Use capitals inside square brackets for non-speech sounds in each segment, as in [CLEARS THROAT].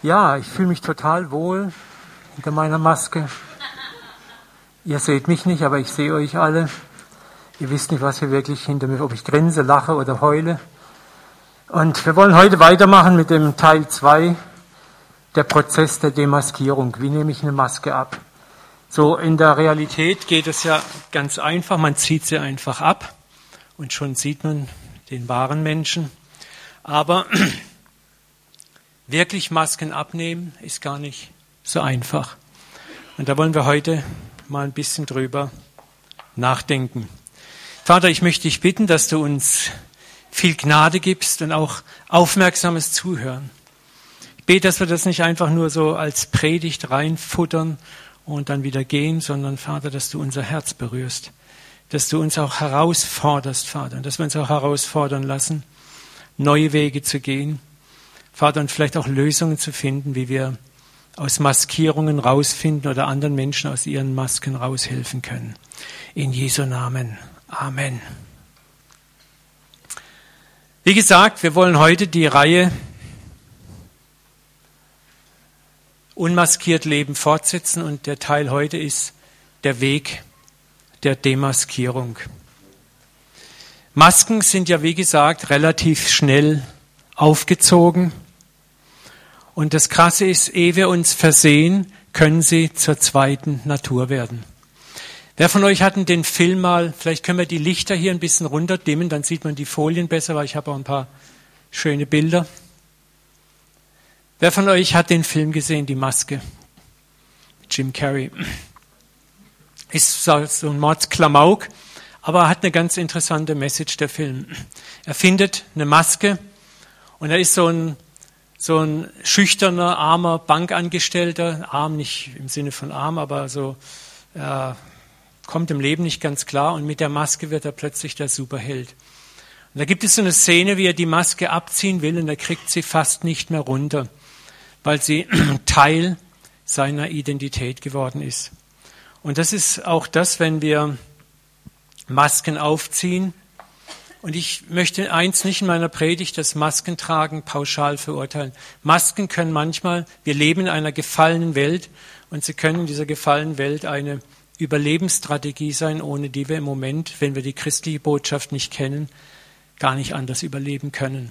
Ja, ich fühle mich total wohl hinter meiner Maske. Ihr seht mich nicht, aber ich sehe euch alle. Ihr wisst nicht, was hier wirklich hinter mir, ob ich grinse, lache oder heule. Und wir wollen heute weitermachen mit dem Teil 2, der Prozess der Demaskierung. Wie nehme ich eine Maske ab? So in der Realität geht es ja ganz einfach. Man zieht sie einfach ab und schon sieht man den wahren Menschen. Aber wirklich Masken abnehmen ist gar nicht so einfach. Und da wollen wir heute mal ein bisschen drüber nachdenken. Vater, ich möchte dich bitten, dass du uns viel Gnade gibst und auch aufmerksames Zuhören. Ich bete, dass wir das nicht einfach nur so als Predigt reinfuttern und dann wieder gehen, sondern Vater, dass du unser Herz berührst, dass du uns auch herausforderst, Vater, und dass wir uns auch herausfordern lassen, neue Wege zu gehen, Vater, und vielleicht auch Lösungen zu finden, wie wir aus Maskierungen rausfinden oder anderen Menschen aus ihren Masken raushelfen können. In Jesu Namen. Amen. Wie gesagt, wir wollen heute die Reihe Unmaskiert Leben fortsetzen und der Teil heute ist der Weg der Demaskierung. Masken sind ja, wie gesagt, relativ schnell aufgezogen. Und das Krasse ist, ehe wir uns versehen, können sie zur zweiten Natur werden. Wer von euch hat den Film mal, vielleicht können wir die Lichter hier ein bisschen runterdimmen, dann sieht man die Folien besser, weil ich habe auch ein paar schöne Bilder. Wer von euch hat den Film gesehen, Die Maske? Jim Carrey. Ist so ein Mordsklamauk, aber er hat eine ganz interessante Message, der Film. Er findet eine Maske und er ist so ein so ein schüchterner, armer Bankangestellter, arm nicht im Sinne von arm, aber so äh, kommt im Leben nicht ganz klar und mit der Maske wird er plötzlich der Superheld. Und da gibt es so eine Szene, wie er die Maske abziehen will und er kriegt sie fast nicht mehr runter, weil sie [CLEARS THROAT] Teil seiner Identität geworden ist. Und das ist auch das, wenn wir Masken aufziehen, und ich möchte eins nicht in meiner Predigt, das Maskentragen pauschal verurteilen. Masken können manchmal, wir leben in einer gefallenen Welt und sie können in dieser gefallenen Welt eine Überlebensstrategie sein, ohne die wir im Moment, wenn wir die christliche Botschaft nicht kennen, gar nicht anders überleben können.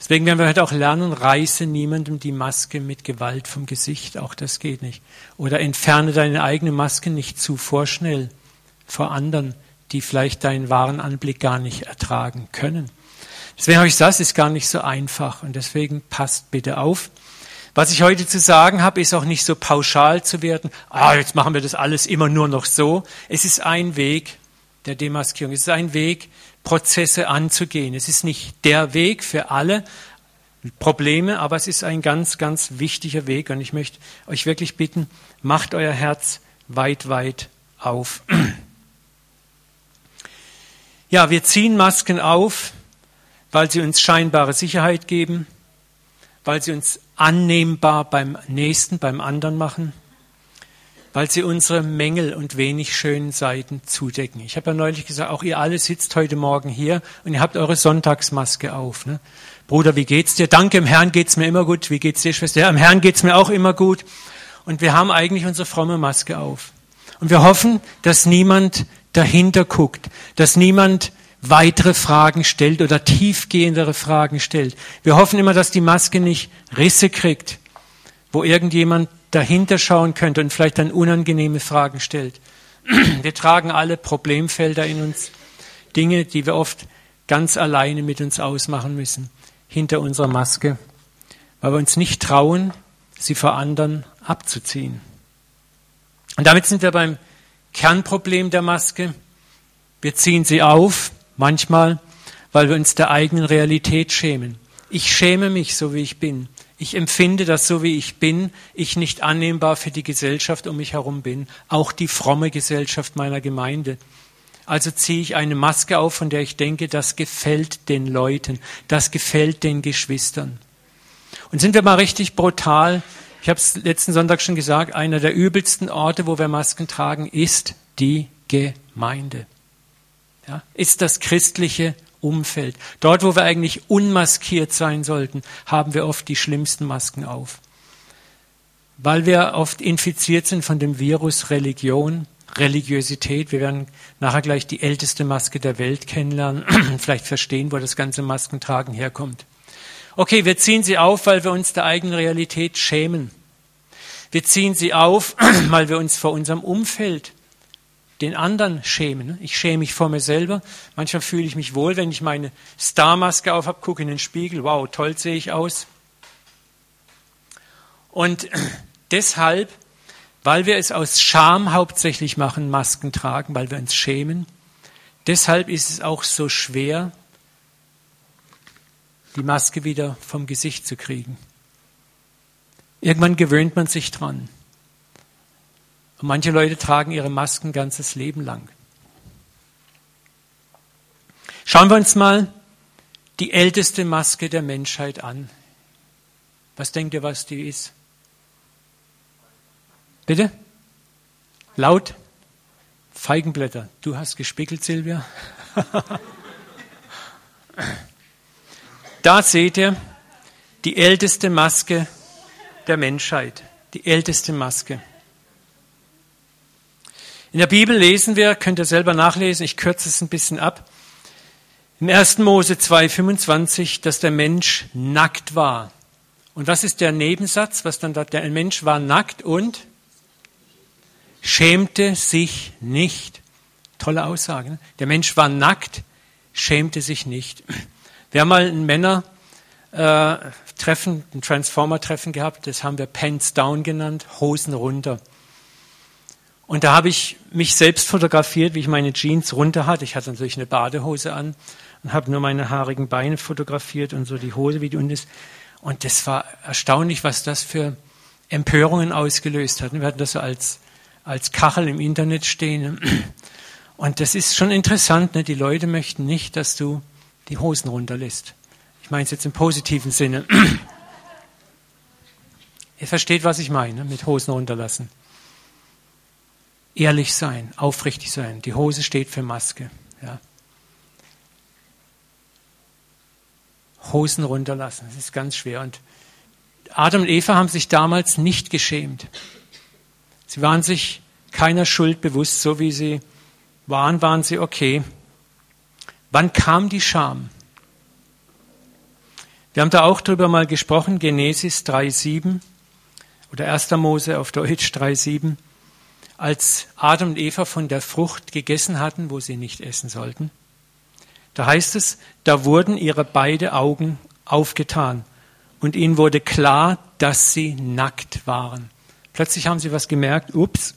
Deswegen werden wir heute auch lernen, reiße niemandem die Maske mit Gewalt vom Gesicht, auch das geht nicht. Oder entferne deine eigene Maske nicht zu vorschnell vor anderen die vielleicht deinen wahren Anblick gar nicht ertragen können. Deswegen habe ich gesagt, es ist gar nicht so einfach und deswegen passt bitte auf. Was ich heute zu sagen habe, ist auch nicht so pauschal zu werden. Ah, jetzt machen wir das alles immer nur noch so. Es ist ein Weg der Demaskierung. Es ist ein Weg, Prozesse anzugehen. Es ist nicht der Weg für alle Probleme, aber es ist ein ganz, ganz wichtiger Weg. Und ich möchte euch wirklich bitten, macht euer Herz weit, weit auf. [CLEARS THROAT] Ja, wir ziehen Masken auf, weil sie uns scheinbare Sicherheit geben, weil sie uns annehmbar beim Nächsten, beim anderen machen, weil sie unsere Mängel und wenig schönen Seiten zudecken. Ich habe ja neulich gesagt, auch ihr alle sitzt heute Morgen hier und ihr habt eure Sonntagsmaske auf. Ne? Bruder, wie geht's dir? Danke, im Herrn geht's mir immer gut. Wie geht's dir, Schwester? Ja, im Herrn geht's mir auch immer gut. Und wir haben eigentlich unsere fromme Maske auf. Und wir hoffen, dass niemand dahinter guckt, dass niemand weitere Fragen stellt oder tiefgehendere Fragen stellt. Wir hoffen immer, dass die Maske nicht Risse kriegt, wo irgendjemand dahinter schauen könnte und vielleicht dann unangenehme Fragen stellt. [CLEARS THROAT] Wir tragen alle Problemfelder in uns, Dinge, die wir oft ganz alleine mit uns ausmachen müssen, hinter unserer Maske, weil wir uns nicht trauen, sie vor anderen abzuziehen. Und damit sind wir beim Kernproblem der Maske. Wir ziehen sie auf, manchmal, weil wir uns der eigenen Realität schämen. Ich schäme mich, so wie ich bin. Ich empfinde, dass so wie ich bin, ich nicht annehmbar für die Gesellschaft um mich herum bin, auch die fromme Gesellschaft meiner Gemeinde. Also ziehe ich eine Maske auf, von der ich denke, das gefällt den Leuten, das gefällt den Geschwistern. Und sind wir mal richtig brutal, ich habe es letzten Sonntag schon gesagt, einer der übelsten Orte, wo wir Masken tragen, ist die Gemeinde. Ja, ist das christliche Umfeld. Dort, wo wir eigentlich unmaskiert sein sollten, haben wir oft die schlimmsten Masken auf. weil wir oft infiziert sind von dem Virus Religion, Religiosität. Wir werden nachher gleich die älteste Maske der Welt kennenlernen, [CLEARS THROAT] vielleicht verstehen, wo das ganze Maskentragen herkommt. Okay, wir ziehen sie auf, weil wir uns der eigenen Realität schämen. Wir ziehen sie auf, [CLEARS THROAT] weil wir uns vor unserem Umfeld, den anderen schämen. Ich schäme mich vor mir selber. Manchmal fühle ich mich wohl, wenn ich meine Starmaske auf habe, gucke in den Spiegel. Wow, toll sehe ich aus. Und [CLEARS THROAT] deshalb, weil wir es aus Scham hauptsächlich machen, Masken tragen, weil wir uns schämen, deshalb ist es auch so schwer, die Maske wieder vom Gesicht zu kriegen. Irgendwann gewöhnt man sich dran. Und manche Leute tragen ihre Masken ganzes Leben lang. Schauen wir uns mal die älteste Maske der Menschheit an. Was denkt ihr, was die ist? Bitte? Laut? Feigenblätter. Du hast gespickelt, Silvia. [LAUGHS] da seht ihr die älteste Maske der Menschheit. Die älteste Maske. In der Bibel lesen wir, könnt ihr selber nachlesen, ich kürze es ein bisschen ab, im 1. Mose 2,25, dass der Mensch nackt war. Und was ist der Nebensatz, was dann da, der Mensch war nackt und schämte sich nicht. Tolle Aussage. Ne? Der Mensch war nackt, schämte sich nicht. Haben mal ein Männer-Treffen, äh, ein Transformer-Treffen gehabt, das haben wir Pants Down genannt, Hosen runter. Und da habe ich mich selbst fotografiert, wie ich meine Jeans runter hatte. Ich hatte natürlich eine Badehose an und habe nur meine haarigen Beine fotografiert und so die Hose, wie die unten ist. Und das war erstaunlich, was das für Empörungen ausgelöst hat. Wir hatten das so als, als Kachel im Internet stehen. Und das ist schon interessant. Ne? Die Leute möchten nicht, dass du die Hosen runterlässt. Ich meine es jetzt im positiven Sinne. [CLEARS THROAT] Ihr versteht, was ich meine mit Hosen runterlassen. Ehrlich sein, aufrichtig sein. Die Hose steht für Maske. Ja. Hosen runterlassen, das ist ganz schwer. Und Adam und Eva haben sich damals nicht geschämt. Sie waren sich keiner Schuld bewusst, so wie sie waren, waren sie okay. Wann kam die Scham? Wir haben da auch drüber mal gesprochen, Genesis 3,7 oder 1. Mose auf Deutsch 3,7 als Adam und Eva von der Frucht gegessen hatten, wo sie nicht essen sollten. Da heißt es, da wurden ihre beide Augen aufgetan und ihnen wurde klar, dass sie nackt waren. Plötzlich haben sie was gemerkt, ups,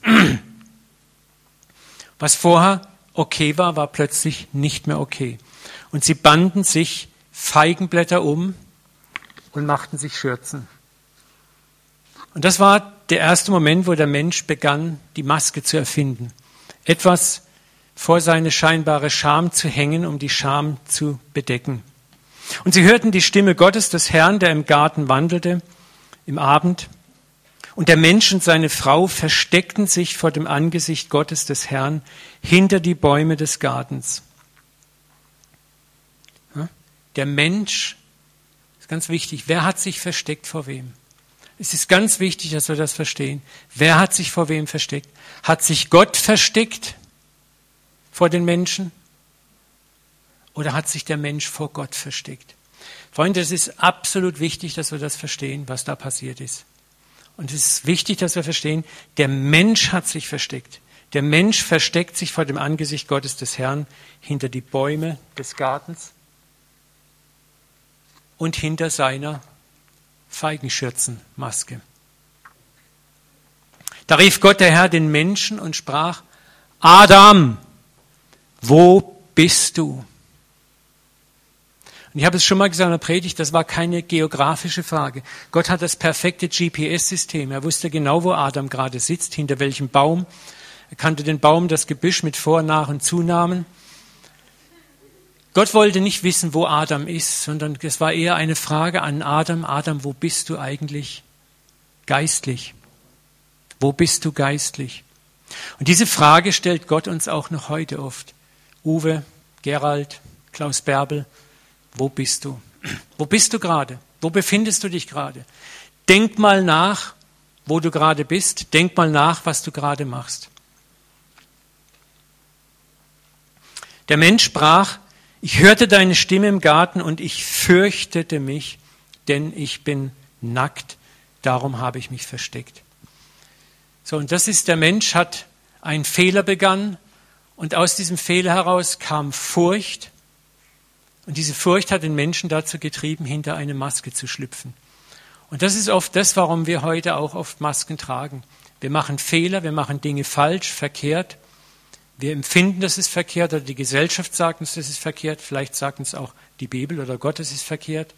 was vorher okay war, war plötzlich nicht mehr okay. Und sie banden sich Feigenblätter um und machten sich Schürzen. Und das war der erste Moment, wo der Mensch begann, die Maske zu erfinden. Etwas vor seine scheinbare Scham zu hängen, um die Scham zu bedecken. Und sie hörten die Stimme Gottes, des Herrn, der im Garten wandelte, im Abend. Und der Mensch und seine Frau versteckten sich vor dem Angesicht Gottes des Herrn hinter die Bäume des Gartens. Der Mensch, ganz wichtig, wer hat sich versteckt vor wem? Es ist ganz wichtig, dass wir das verstehen. Wer hat sich vor wem versteckt? Hat sich Gott versteckt vor den Menschen? Oder hat sich der Mensch vor Gott versteckt? Freunde, es ist absolut wichtig, dass wir das verstehen, was da passiert ist. Und es ist wichtig, dass wir verstehen, der Mensch hat sich versteckt. Der Mensch versteckt sich vor dem Angesicht Gottes des Herrn hinter die Bäume des Gartens und hinter seiner Feigenschürzenmaske. Da rief Gott der Herr den Menschen und sprach, Adam, wo bist du? Und ich habe es schon mal gesagt in der Predigt, das war keine geografische Frage. Gott hat das perfekte GPS-System. Er wusste genau, wo Adam gerade sitzt, hinter welchem Baum. Er kannte den Baum, das Gebüsch mit Vor-, Nach- und Zunahmen. Gott wollte nicht wissen, wo Adam ist, sondern es war eher eine Frage an Adam, Adam, wo bist du eigentlich geistlich? Wo bist du geistlich? Und diese Frage stellt Gott uns auch noch heute oft. Uwe, Gerald, Klaus Bärbel, wo bist du? Wo bist du gerade? Wo befindest du dich gerade? Denk mal nach, wo du gerade bist. Denk mal nach, was du gerade machst. Der Mensch sprach, ich hörte deine Stimme im Garten und ich fürchtete mich, denn ich bin nackt, darum habe ich mich versteckt. So, und das ist, der Mensch hat einen Fehler begangen und aus diesem Fehler heraus kam Furcht und diese Furcht hat den Menschen dazu getrieben, hinter eine Maske zu schlüpfen. Und das ist oft das, warum wir heute auch oft Masken tragen. Wir machen Fehler, wir machen Dinge falsch, verkehrt. Wir empfinden, dass es verkehrt oder die Gesellschaft sagt uns, das ist verkehrt. Vielleicht sagt uns auch die Bibel oder Gott, es ist verkehrt.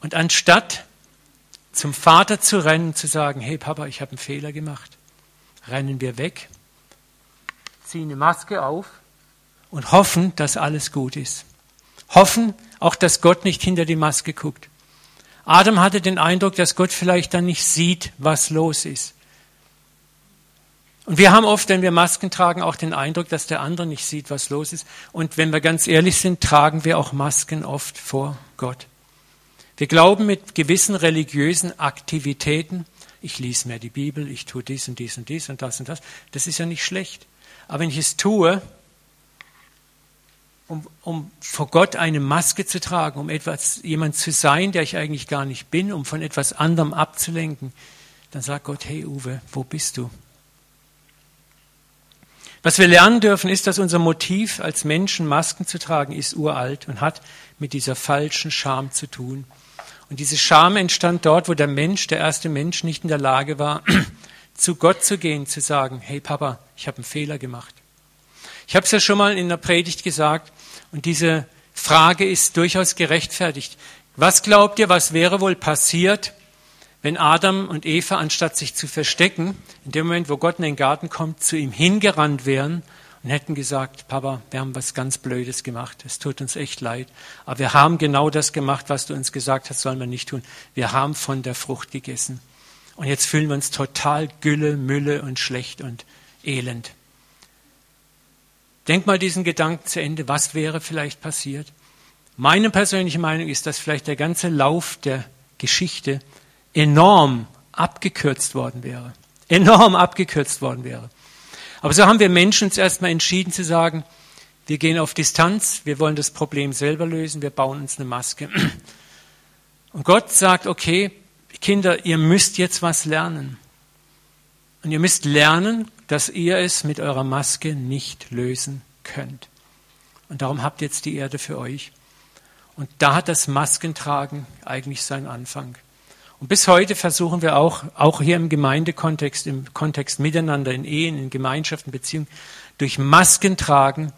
Und anstatt zum Vater zu rennen, zu sagen, hey Papa, ich habe einen Fehler gemacht, rennen wir weg, ziehen eine Maske auf und hoffen, dass alles gut ist. Hoffen auch, dass Gott nicht hinter die Maske guckt. Adam hatte den Eindruck, dass Gott vielleicht dann nicht sieht, was los ist. Und wir haben oft, wenn wir Masken tragen, auch den Eindruck, dass der andere nicht sieht, was los ist. Und wenn wir ganz ehrlich sind, tragen wir auch Masken oft vor Gott. Wir glauben mit gewissen religiösen Aktivitäten, ich lese mir die Bibel, ich tue dies und dies und dies und das und das, das ist ja nicht schlecht. Aber wenn ich es tue, um, um vor Gott eine Maske zu tragen, um etwas, jemand zu sein, der ich eigentlich gar nicht bin, um von etwas anderem abzulenken, dann sagt Gott, hey Uwe, wo bist du? Was wir lernen dürfen, ist, dass unser Motiv als Menschen Masken zu tragen ist uralt und hat mit dieser falschen Scham zu tun. Und diese Scham entstand dort, wo der Mensch, der erste Mensch, nicht in der Lage war, [CLEARS THROAT] zu Gott zu gehen, zu sagen, hey Papa, ich habe einen Fehler gemacht. Ich habe es ja schon mal in der Predigt gesagt, und diese Frage ist durchaus gerechtfertigt. Was glaubt ihr, was wäre wohl passiert, wenn Adam und Eva, anstatt sich zu verstecken, in dem Moment, wo Gott in den Garten kommt, zu ihm hingerannt wären und hätten gesagt, Papa, wir haben was ganz Blödes gemacht, es tut uns echt leid, aber wir haben genau das gemacht, was du uns gesagt hast, sollen wir nicht tun. Wir haben von der Frucht gegessen. Und jetzt fühlen wir uns total Gülle, Mülle und schlecht und elend. Denk mal diesen Gedanken zu Ende. Was wäre vielleicht passiert? Meine persönliche Meinung ist, dass vielleicht der ganze Lauf der Geschichte enorm abgekürzt worden wäre. Enorm abgekürzt worden wäre. Aber so haben wir Menschen uns erstmal entschieden zu sagen, wir gehen auf Distanz, wir wollen das Problem selber lösen, wir bauen uns eine Maske. [CLEARS THROAT] Und Gott sagt, okay, Kinder, ihr müsst jetzt was lernen. Und ihr müsst lernen, dass ihr es mit eurer Maske nicht lösen könnt. Und darum habt ihr jetzt die Erde für euch. Und da hat das Maskentragen eigentlich seinen Anfang. Und bis heute versuchen wir auch, auch hier im Gemeindekontext, im Kontext miteinander, in Ehen, in Gemeinschaften, Beziehungen, durch Maskentragen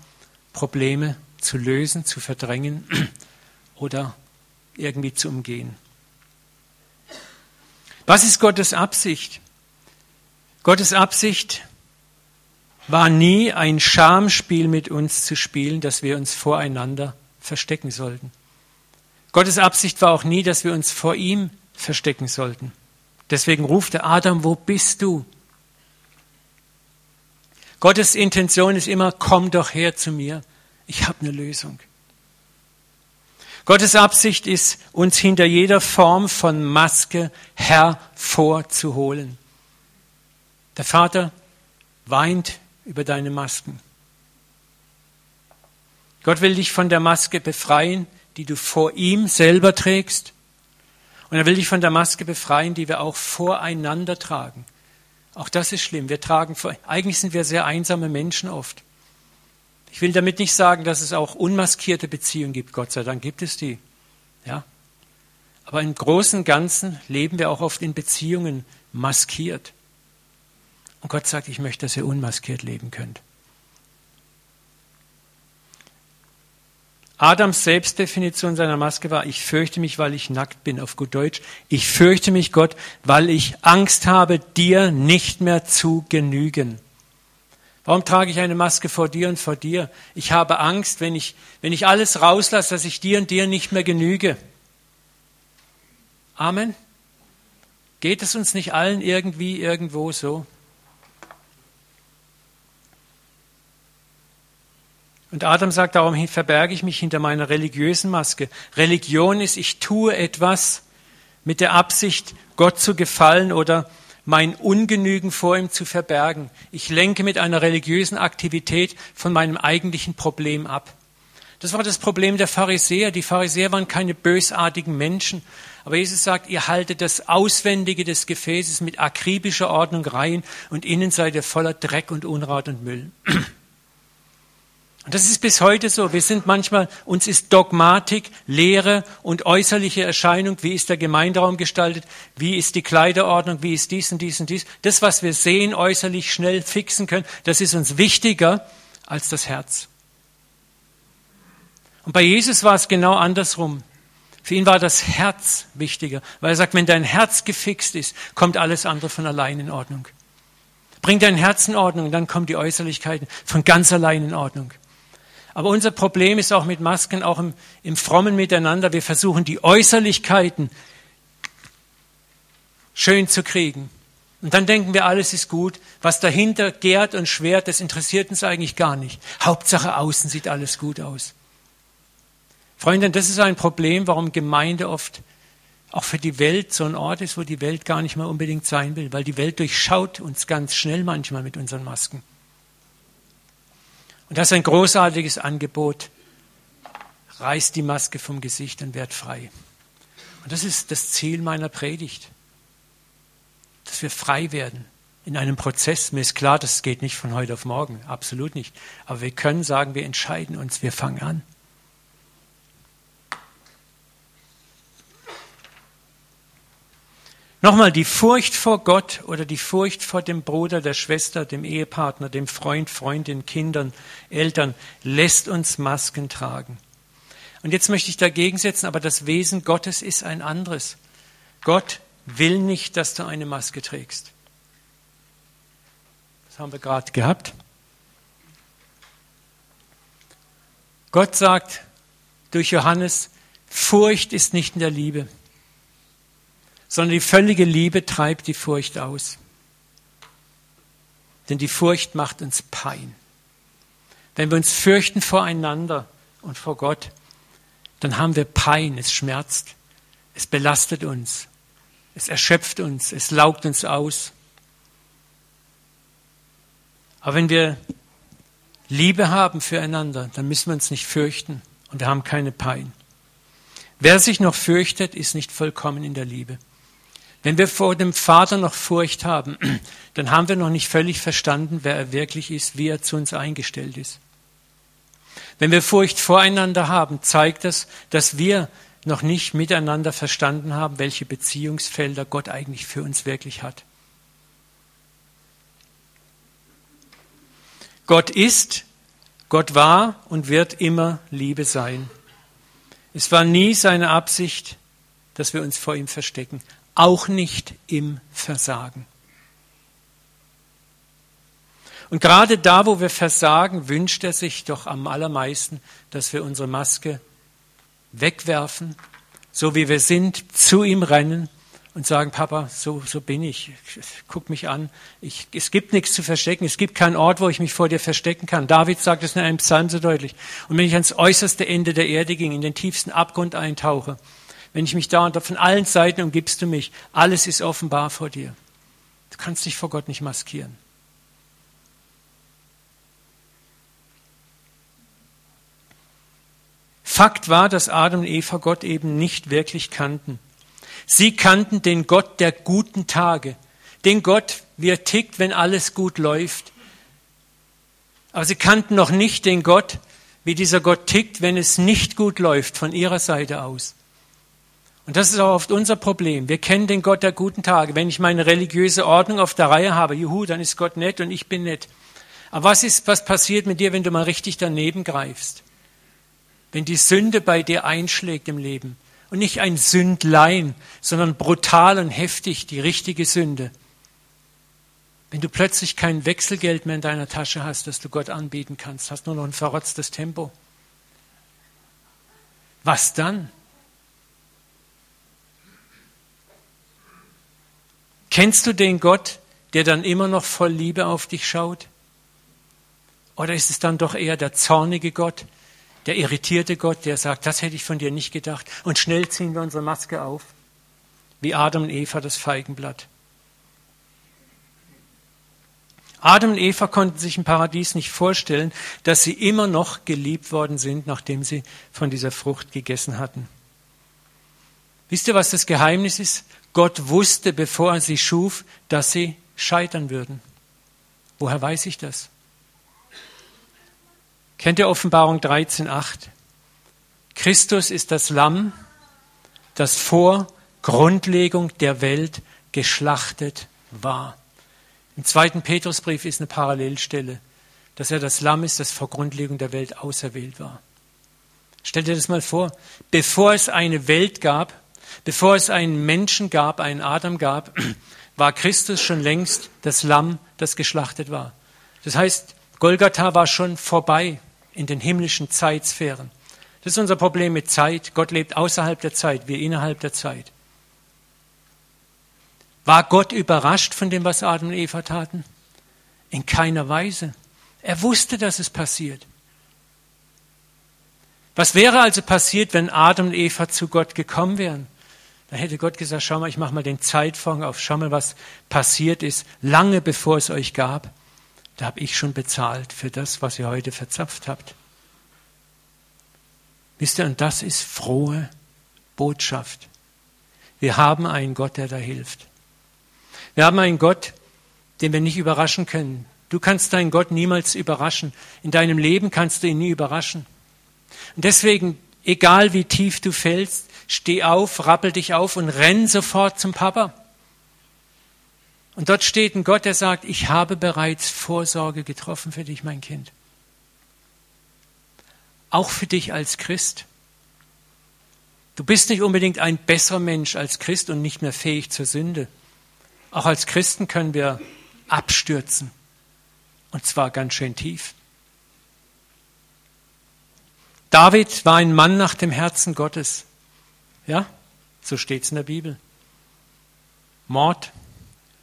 Probleme zu lösen, zu verdrängen [CLEARS THROAT] oder irgendwie zu umgehen. Was ist Gottes Absicht? Gottes Absicht war nie ein Schamspiel mit uns zu spielen, dass wir uns voreinander verstecken sollten. Gottes Absicht war auch nie, dass wir uns vor ihm verstecken sollten. Deswegen ruft er Adam, wo bist du? Gottes Intention ist immer, komm doch her zu mir, ich habe eine Lösung. Gottes Absicht ist, uns hinter jeder Form von Maske hervorzuholen. Der Vater weint über deine Masken. Gott will dich von der Maske befreien, die du vor ihm selber trägst. Und er will dich von der Maske befreien, die wir auch voreinander tragen. Auch das ist schlimm. Wir tragen, eigentlich sind wir sehr einsame Menschen oft. Ich will damit nicht sagen, dass es auch unmaskierte Beziehungen gibt. Gott sei Dank gibt es die. Ja. Aber im Großen und Ganzen leben wir auch oft in Beziehungen maskiert. Und Gott sagt, ich möchte, dass ihr unmaskiert leben könnt. Adams Selbstdefinition seiner Maske war, ich fürchte mich, weil ich nackt bin, auf gut Deutsch. Ich fürchte mich, Gott, weil ich Angst habe, dir nicht mehr zu genügen. Warum trage ich eine Maske vor dir und vor dir? Ich habe Angst, wenn ich, wenn ich alles rauslasse, dass ich dir und dir nicht mehr genüge. Amen. Geht es uns nicht allen irgendwie irgendwo so? Und Adam sagt, darum verberge ich mich hinter meiner religiösen Maske. Religion ist, ich tue etwas mit der Absicht, Gott zu gefallen oder mein Ungenügen vor ihm zu verbergen. Ich lenke mit einer religiösen Aktivität von meinem eigentlichen Problem ab. Das war das Problem der Pharisäer. Die Pharisäer waren keine bösartigen Menschen. Aber Jesus sagt, ihr haltet das Auswendige des Gefäßes mit akribischer Ordnung rein und innen seid ihr voller Dreck und Unrat und Müll. [CLEARS THROAT] Und das ist bis heute so. Wir sind manchmal, uns ist Dogmatik, Lehre und äußerliche Erscheinung, wie ist der Gemeinderaum gestaltet, wie ist die Kleiderordnung, wie ist dies und dies und dies. Das, was wir sehen, äußerlich schnell fixen können, das ist uns wichtiger als das Herz. Und bei Jesus war es genau andersrum. Für ihn war das Herz wichtiger, weil er sagt, wenn dein Herz gefixt ist, kommt alles andere von allein in Ordnung. Bring dein Herz in Ordnung, dann kommen die Äußerlichkeiten von ganz allein in Ordnung. Aber unser Problem ist auch mit Masken, auch im, im frommen Miteinander. Wir versuchen die Äußerlichkeiten schön zu kriegen. Und dann denken wir, alles ist gut. Was dahinter gärt und schwert, das interessiert uns eigentlich gar nicht. Hauptsache außen sieht alles gut aus. Freunde, das ist ein Problem, warum Gemeinde oft auch für die Welt so ein Ort ist, wo die Welt gar nicht mehr unbedingt sein will, weil die Welt durchschaut uns ganz schnell manchmal mit unseren Masken. Und das ist ein großartiges Angebot. Reiß die Maske vom Gesicht und werd frei. Und das ist das Ziel meiner Predigt. Dass wir frei werden in einem Prozess. Mir ist klar, das geht nicht von heute auf morgen. Absolut nicht. Aber wir können sagen, wir entscheiden uns, wir fangen an. Nochmal, die Furcht vor Gott oder die Furcht vor dem Bruder, der Schwester, dem Ehepartner, dem Freund, Freundin, Kindern, Eltern lässt uns Masken tragen. Und jetzt möchte ich dagegen setzen, aber das Wesen Gottes ist ein anderes. Gott will nicht, dass du eine Maske trägst. Das haben wir gerade gehabt. Gott sagt durch Johannes, Furcht ist nicht in der Liebe sondern die völlige Liebe treibt die Furcht aus. Denn die Furcht macht uns Pein. Wenn wir uns fürchten voreinander und vor Gott, dann haben wir Pein, es schmerzt, es belastet uns, es erschöpft uns, es laugt uns aus. Aber wenn wir Liebe haben füreinander, dann müssen wir uns nicht fürchten und wir haben keine Pein. Wer sich noch fürchtet, ist nicht vollkommen in der Liebe. Wenn wir vor dem Vater noch Furcht haben, [CLEARS THROAT] dann haben wir noch nicht völlig verstanden, wer er wirklich ist, wie er zu uns eingestellt ist. Wenn wir Furcht voreinander haben, zeigt das, dass wir noch nicht miteinander verstanden haben, welche Beziehungsfelder Gott eigentlich für uns wirklich hat. Gott ist, Gott war und wird immer Liebe sein. Es war nie seine Absicht, dass wir uns vor ihm verstecken auch nicht im Versagen. Und gerade da, wo wir versagen, wünscht er sich doch am allermeisten, dass wir unsere Maske wegwerfen, so wie wir sind, zu ihm rennen und sagen, Papa, so, so bin ich, guck mich an, ich, es gibt nichts zu verstecken, es gibt keinen Ort, wo ich mich vor dir verstecken kann. David sagt es in einem Psalm so deutlich. Und wenn ich ans äußerste Ende der Erde ging, in den tiefsten Abgrund eintauche, wenn ich mich da und von allen Seiten umgibst du mich, alles ist offenbar vor dir. Du kannst dich vor Gott nicht maskieren. Fakt war, dass Adam und Eva Gott eben nicht wirklich kannten. Sie kannten den Gott der guten Tage, den Gott, wie er tickt, wenn alles gut läuft. Aber sie kannten noch nicht den Gott, wie dieser Gott tickt, wenn es nicht gut läuft von ihrer Seite aus. Und das ist auch oft unser Problem. Wir kennen den Gott der guten Tage. Wenn ich meine religiöse Ordnung auf der Reihe habe, juhu, dann ist Gott nett und ich bin nett. Aber was ist, was passiert mit dir, wenn du mal richtig daneben greifst? Wenn die Sünde bei dir einschlägt im Leben. Und nicht ein Sündlein, sondern brutal und heftig die richtige Sünde. Wenn du plötzlich kein Wechselgeld mehr in deiner Tasche hast, das du Gott anbieten kannst, hast nur noch ein verrotztes Tempo. Was dann? Kennst du den Gott, der dann immer noch voll Liebe auf dich schaut? Oder ist es dann doch eher der zornige Gott, der irritierte Gott, der sagt, das hätte ich von dir nicht gedacht. Und schnell ziehen wir unsere Maske auf, wie Adam und Eva das Feigenblatt. Adam und Eva konnten sich im Paradies nicht vorstellen, dass sie immer noch geliebt worden sind, nachdem sie von dieser Frucht gegessen hatten. Wisst ihr, was das Geheimnis ist? Gott wusste, bevor er sie schuf, dass sie scheitern würden. Woher weiß ich das? Kennt ihr Offenbarung 13.8? Christus ist das Lamm, das vor Grundlegung der Welt geschlachtet war. Im zweiten Petrusbrief ist eine Parallelstelle, dass er das Lamm ist, das vor Grundlegung der Welt auserwählt war. Stell dir das mal vor, bevor es eine Welt gab, bevor es einen Menschen gab, einen Adam gab, [CLEARS THROAT] war Christus schon längst das Lamm, das geschlachtet war. Das heißt, Golgatha war schon vorbei in den himmlischen Zeitsphären. Das ist unser Problem mit Zeit. Gott lebt außerhalb der Zeit, wir innerhalb der Zeit. War Gott überrascht von dem, was Adam und Eva taten? In keiner Weise. Er wusste, dass es passiert. Was wäre also passiert, wenn Adam und Eva zu Gott gekommen wären? Da hätte Gott gesagt, schau mal, ich mache mal den Zeitfang auf, schau mal, was passiert ist, lange bevor es euch gab. Da habe ich schon bezahlt für das, was ihr heute verzapft habt. Wisst ihr, und das ist frohe Botschaft. Wir haben einen Gott, der da hilft. Wir haben einen Gott, den wir nicht überraschen können. Du kannst deinen Gott niemals überraschen. In deinem Leben kannst du ihn nie überraschen. Und deswegen, egal wie tief du fällst, steh auf, rappel dich auf und renn sofort zum Papa. Und dort steht ein Gott, der sagt, ich habe bereits Vorsorge getroffen für dich, mein Kind auch für dich als Christ. Du bist nicht unbedingt ein besserer Mensch als Christ und nicht mehr fähig zur Sünde. Auch als Christen können wir abstürzen. Und zwar ganz schön tief. David war ein Mann nach dem Herzen Gottes. Ja, so steht es in der Bibel. Mord,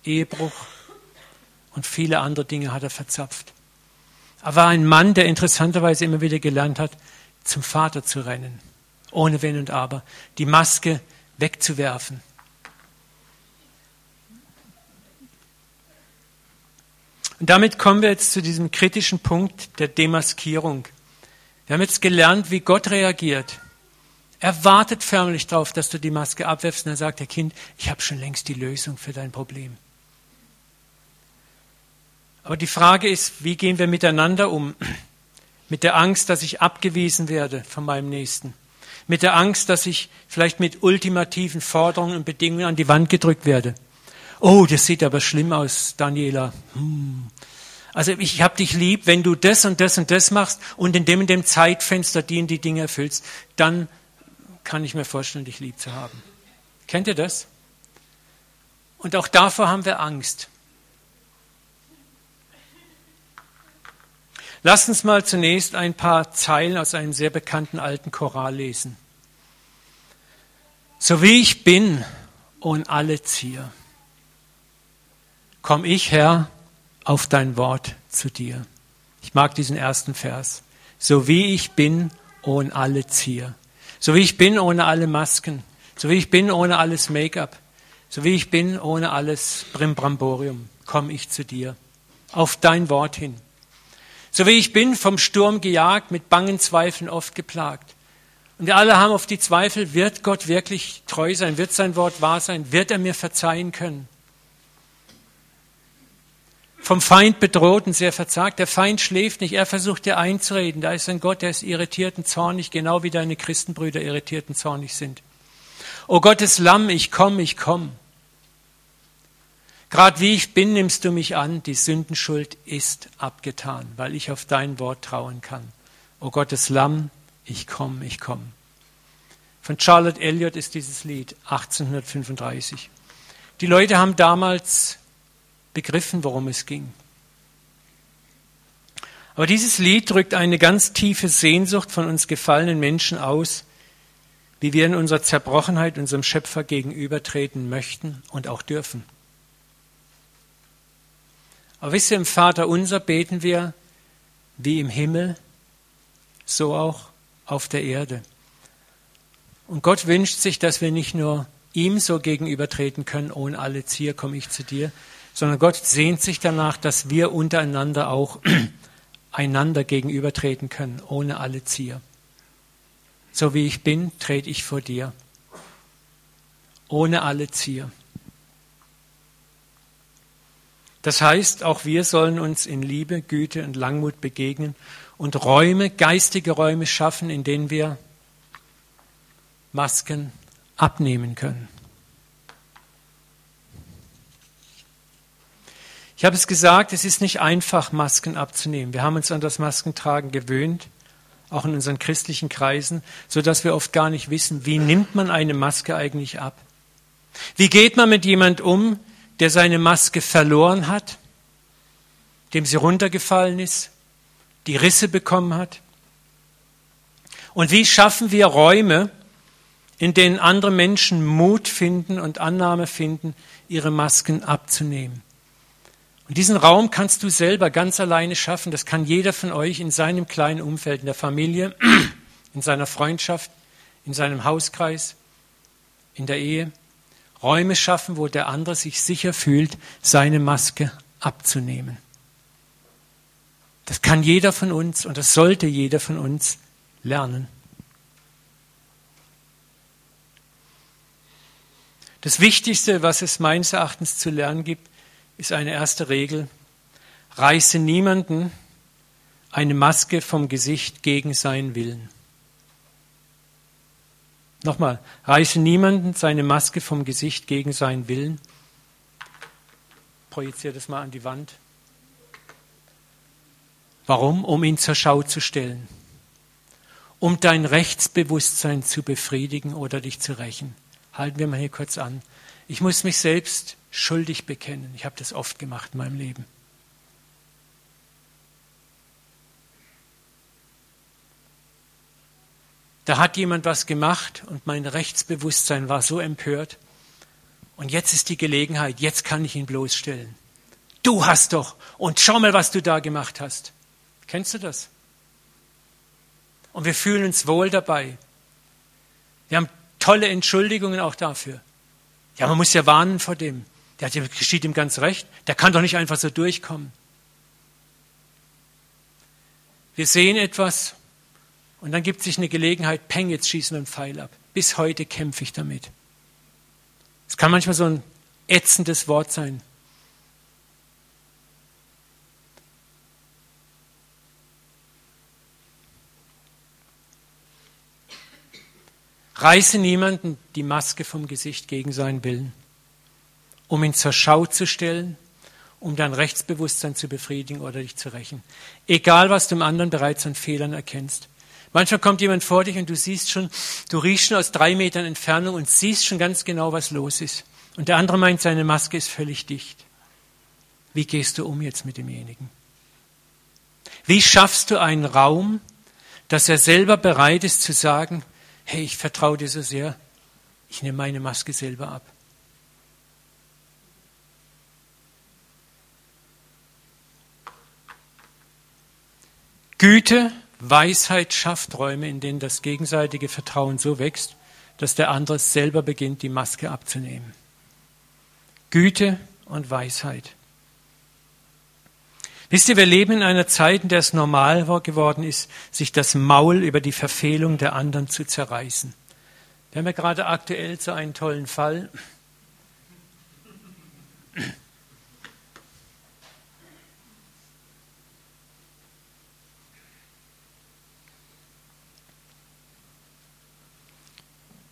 Ehebruch und viele andere Dinge hat er verzapft. Er war ein Mann, der interessanterweise immer wieder gelernt hat, zum Vater zu rennen, ohne Wenn und Aber, die Maske wegzuwerfen. Und damit kommen wir jetzt zu diesem kritischen Punkt der Demaskierung. Wir haben jetzt gelernt, wie Gott reagiert. Er wartet förmlich darauf, dass du die Maske abwirfst und er sagt, Herr Kind, ich habe schon längst die Lösung für dein Problem. Aber die Frage ist, wie gehen wir miteinander um? Mit der Angst, dass ich abgewiesen werde von meinem Nächsten. Mit der Angst, dass ich vielleicht mit ultimativen Forderungen und Bedingungen an die Wand gedrückt werde. Oh, das sieht aber schlimm aus, Daniela. Hm. Also ich habe dich lieb, wenn du das und das und das machst und in dem und dem Zeitfenster die und die Dinge erfüllst, dann kann ich mir vorstellen, dich lieb zu haben. Kennt ihr das? Und auch davor haben wir Angst. Lasst uns mal zunächst ein paar Zeilen aus einem sehr bekannten alten Choral lesen. So wie ich bin und alle ziehe, komm ich, Herr, auf dein Wort zu dir. Ich mag diesen ersten Vers. So wie ich bin ohne alle Zier. So wie ich bin ohne alle Masken. So wie ich bin ohne alles Make-up. So wie ich bin ohne alles Brimbramborium. Komm ich zu dir. Auf dein Wort hin. So wie ich bin, vom Sturm gejagt, mit bangen Zweifeln oft geplagt. Und wir alle haben auf die Zweifel, wird Gott wirklich treu sein? Wird sein Wort wahr sein? Wird er mir verzeihen können? Vom Feind bedroht und sehr verzagt. Der Feind schläft nicht, er versucht dir einzureden. Da ist ein Gott, der ist irritiert und zornig, genau wie deine Christenbrüder irritiert und zornig sind. O Gottes Lamm, ich komm, ich komm. Gerade wie ich bin, nimmst du mich an, die Sündenschuld ist abgetan, weil ich auf dein Wort trauen kann. O Gottes Lamm, ich komm, ich komm. Von Charlotte Elliott ist dieses Lied 1835. Die Leute haben damals begriffen, worum es ging. Aber dieses Lied drückt eine ganz tiefe Sehnsucht von uns gefallenen Menschen aus, wie wir in unserer Zerbrochenheit unserem Schöpfer gegenübertreten möchten und auch dürfen. Aber wisst ihr, im Vater unser beten wir wie im Himmel, so auch auf der Erde. Und Gott wünscht sich, dass wir nicht nur ihm so gegenübertreten können, ohne alle Zier komme ich zu dir, sondern Gott sehnt sich danach, dass wir untereinander auch [CLEARS THROAT] einander gegenübertreten können, ohne alle Zier. So wie ich bin, trete ich vor dir, ohne alle Zier. Das heißt, auch wir sollen uns in Liebe, Güte und Langmut begegnen und Räume, geistige Räume schaffen, in denen wir Masken abnehmen können. Ich habe es gesagt, es ist nicht einfach, Masken abzunehmen. Wir haben uns an das Maskentragen gewöhnt, auch in unseren christlichen Kreisen, so dass wir oft gar nicht wissen, wie nimmt man eine Maske eigentlich ab? Wie geht man mit jemand um, der seine Maske verloren hat, dem sie runtergefallen ist, die Risse bekommen hat? Und wie schaffen wir Räume, in denen andere Menschen Mut finden und Annahme finden, ihre Masken abzunehmen? Und diesen Raum kannst du selber ganz alleine schaffen. Das kann jeder von euch in seinem kleinen Umfeld, in der Familie, [CLEARS THROAT] in seiner Freundschaft, in seinem Hauskreis, in der Ehe. Räume schaffen, wo der andere sich sicher fühlt, seine Maske abzunehmen. Das kann jeder von uns und das sollte jeder von uns lernen. Das Wichtigste, was es meines Erachtens zu lernen gibt, ist eine erste Regel. Reiße niemanden eine Maske vom Gesicht gegen seinen Willen. Nochmal, reiße niemanden seine Maske vom Gesicht gegen seinen Willen. Projiziere das mal an die Wand. Warum? Um ihn zur Schau zu stellen. Um dein Rechtsbewusstsein zu befriedigen oder dich zu rächen. Halten wir mal hier kurz an. Ich muss mich selbst schuldig bekennen. Ich habe das oft gemacht in meinem Leben. Da hat jemand was gemacht und mein Rechtsbewusstsein war so empört. Und jetzt ist die Gelegenheit, jetzt kann ich ihn bloßstellen. Du hast doch, und schau mal, was du da gemacht hast. Kennst du das? Und wir fühlen uns wohl dabei. Wir haben tolle Entschuldigungen auch dafür. Ja, man muss ja warnen vor dem. Der geschieht ihm ganz recht. Der kann doch nicht einfach so durchkommen. Wir sehen etwas und dann gibt sich eine Gelegenheit, peng, jetzt schießen wir einen Pfeil ab. Bis heute kämpfe ich damit. Es kann manchmal so ein ätzendes Wort sein. Reiße niemanden die Maske vom Gesicht gegen seinen Willen um ihn zur Schau zu stellen, um dein Rechtsbewusstsein zu befriedigen oder dich zu rächen. Egal, was du im anderen bereits an Fehlern erkennst. Manchmal kommt jemand vor dich und du siehst schon, du riechst schon aus drei Metern Entfernung und siehst schon ganz genau, was los ist. Und der andere meint, seine Maske ist völlig dicht. Wie gehst du um jetzt mit demjenigen? Wie schaffst du einen Raum, dass er selber bereit ist zu sagen, hey, ich vertraue dir so sehr, ich nehme meine Maske selber ab. Güte, Weisheit schafft Räume, in denen das gegenseitige Vertrauen so wächst, dass der andere selber beginnt, die Maske abzunehmen. Güte und Weisheit. Wisst ihr, wir leben in einer Zeit, in der es normal geworden ist, sich das Maul über die Verfehlung der anderen zu zerreißen. Wir haben ja gerade aktuell so einen tollen Fall.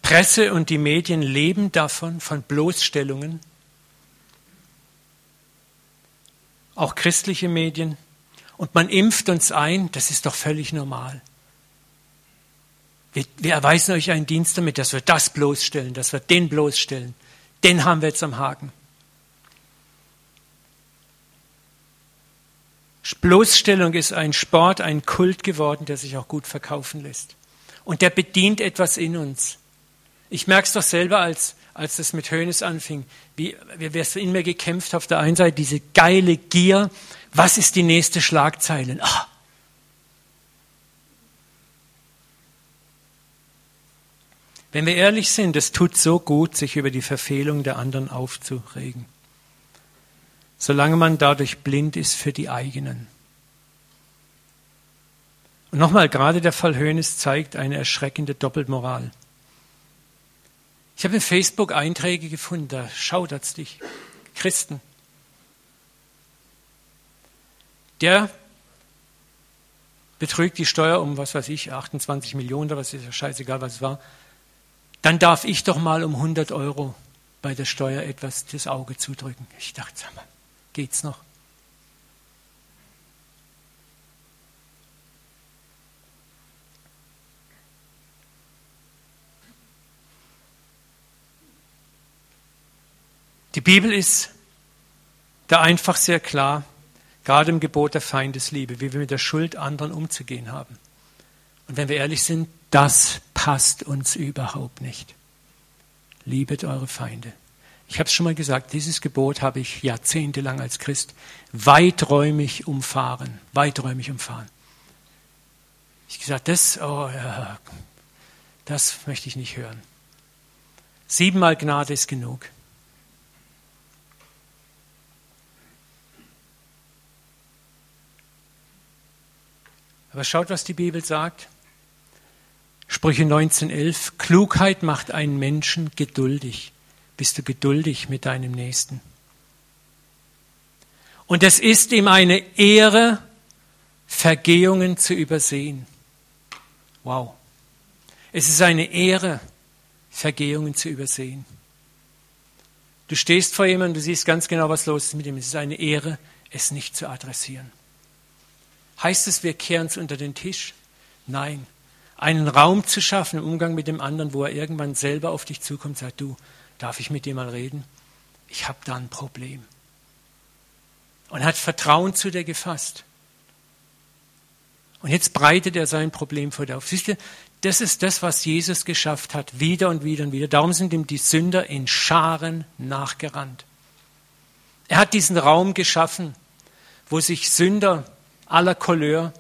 Presse und die Medien leben davon, von Bloßstellungen. Auch christliche Medien. Und man impft uns ein, das ist doch völlig normal. Wir, wir erweisen euch einen Dienst damit, dass wir das bloßstellen, dass wir den bloßstellen. Den haben wir jetzt am Haken. Bloßstellung ist ein Sport, ein Kult geworden, der sich auch gut verkaufen lässt. Und der bedient etwas in uns. Ich merke es doch selber, als, als das mit Hönes anfing, wie, wie wir in mir gekämpft auf der einen Seite, diese geile Gier, was ist die nächste Schlagzeile? Ah. Wenn wir ehrlich sind, es tut so gut, sich über die Verfehlung der anderen aufzuregen. solange man dadurch blind ist für die eigenen. Und nochmal, gerade der Fall Hönes zeigt eine erschreckende Doppelmoral. Ich habe in Facebook Einträge gefunden, da schaudert's dich. Christen. Der betrügt die Steuer um, was weiß ich, 28 Millionen oder was ist ja scheißegal, was es war. Dann darf ich doch mal um 100 Euro bei der Steuer etwas das Auge zudrücken. Ich dachte, sag mal, geht's noch? Die Bibel ist da einfach sehr klar, gerade im Gebot der Feindesliebe, wie wir mit der Schuld anderen umzugehen haben. Und wenn wir ehrlich sind, das passt uns überhaupt nicht. Liebet eure Feinde. Ich habe es schon mal gesagt, dieses Gebot habe ich jahrzehntelang als Christ weiträumig umfahren, weiträumig umfahren. Ich gesagt, das, oh, das möchte ich nicht hören. Siebenmal Gnade ist genug. Aber schaut, was die Bibel sagt. Sprüche 19.11. Klugheit macht einen Menschen geduldig. Bist du geduldig mit deinem Nächsten? Und es ist ihm eine Ehre, Vergehungen zu übersehen. Wow. Es ist eine Ehre, Vergehungen zu übersehen. Du stehst vor jemandem, du siehst ganz genau, was los ist mit ihm. Es ist eine Ehre, es nicht zu adressieren. Heißt es, wir kehren es unter den Tisch? Nein. Einen Raum zu schaffen im Umgang mit dem anderen, wo er irgendwann selber auf dich zukommt und sagt, du, darf ich mit dir mal reden? Ich habe da ein Problem. Und hat Vertrauen zu dir gefasst. Und jetzt breitet er sein Problem vor dir auf. Siehst du, das ist das, was Jesus geschafft hat, wieder und wieder und wieder. Darum sind ihm die Sünder in Scharen nachgerannt. Er hat diesen Raum geschaffen, wo sich Sünder aller Couleur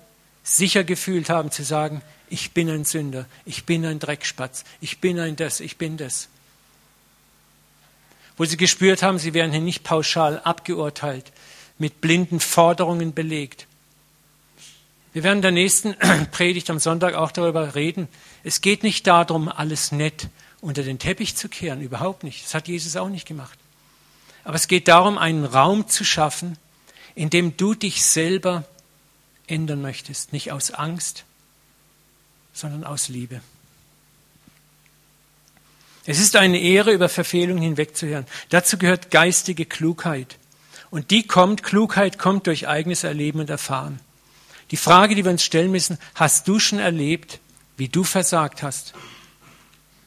sicher gefühlt haben zu sagen, ich bin ein Sünder, ich bin ein Dreckspatz, ich bin ein das, ich bin das. Wo sie gespürt haben, sie werden hier nicht pauschal abgeurteilt, mit blinden Forderungen belegt. Wir werden in der nächsten [CLEARS THROAT] Predigt am Sonntag auch darüber reden. Es geht nicht darum, alles nett unter den Teppich zu kehren, überhaupt nicht. Das hat Jesus auch nicht gemacht. Aber es geht darum, einen Raum zu schaffen, in dem du dich selber ändern möchtest. Nicht aus Angst, sondern aus Liebe. Es ist eine Ehre, über Verfehlungen hinwegzuhören. Dazu gehört geistige Klugheit. Und die kommt, Klugheit kommt durch eigenes Erleben und Erfahren. Die Frage, die wir uns stellen müssen, hast du schon erlebt, wie du versagt hast?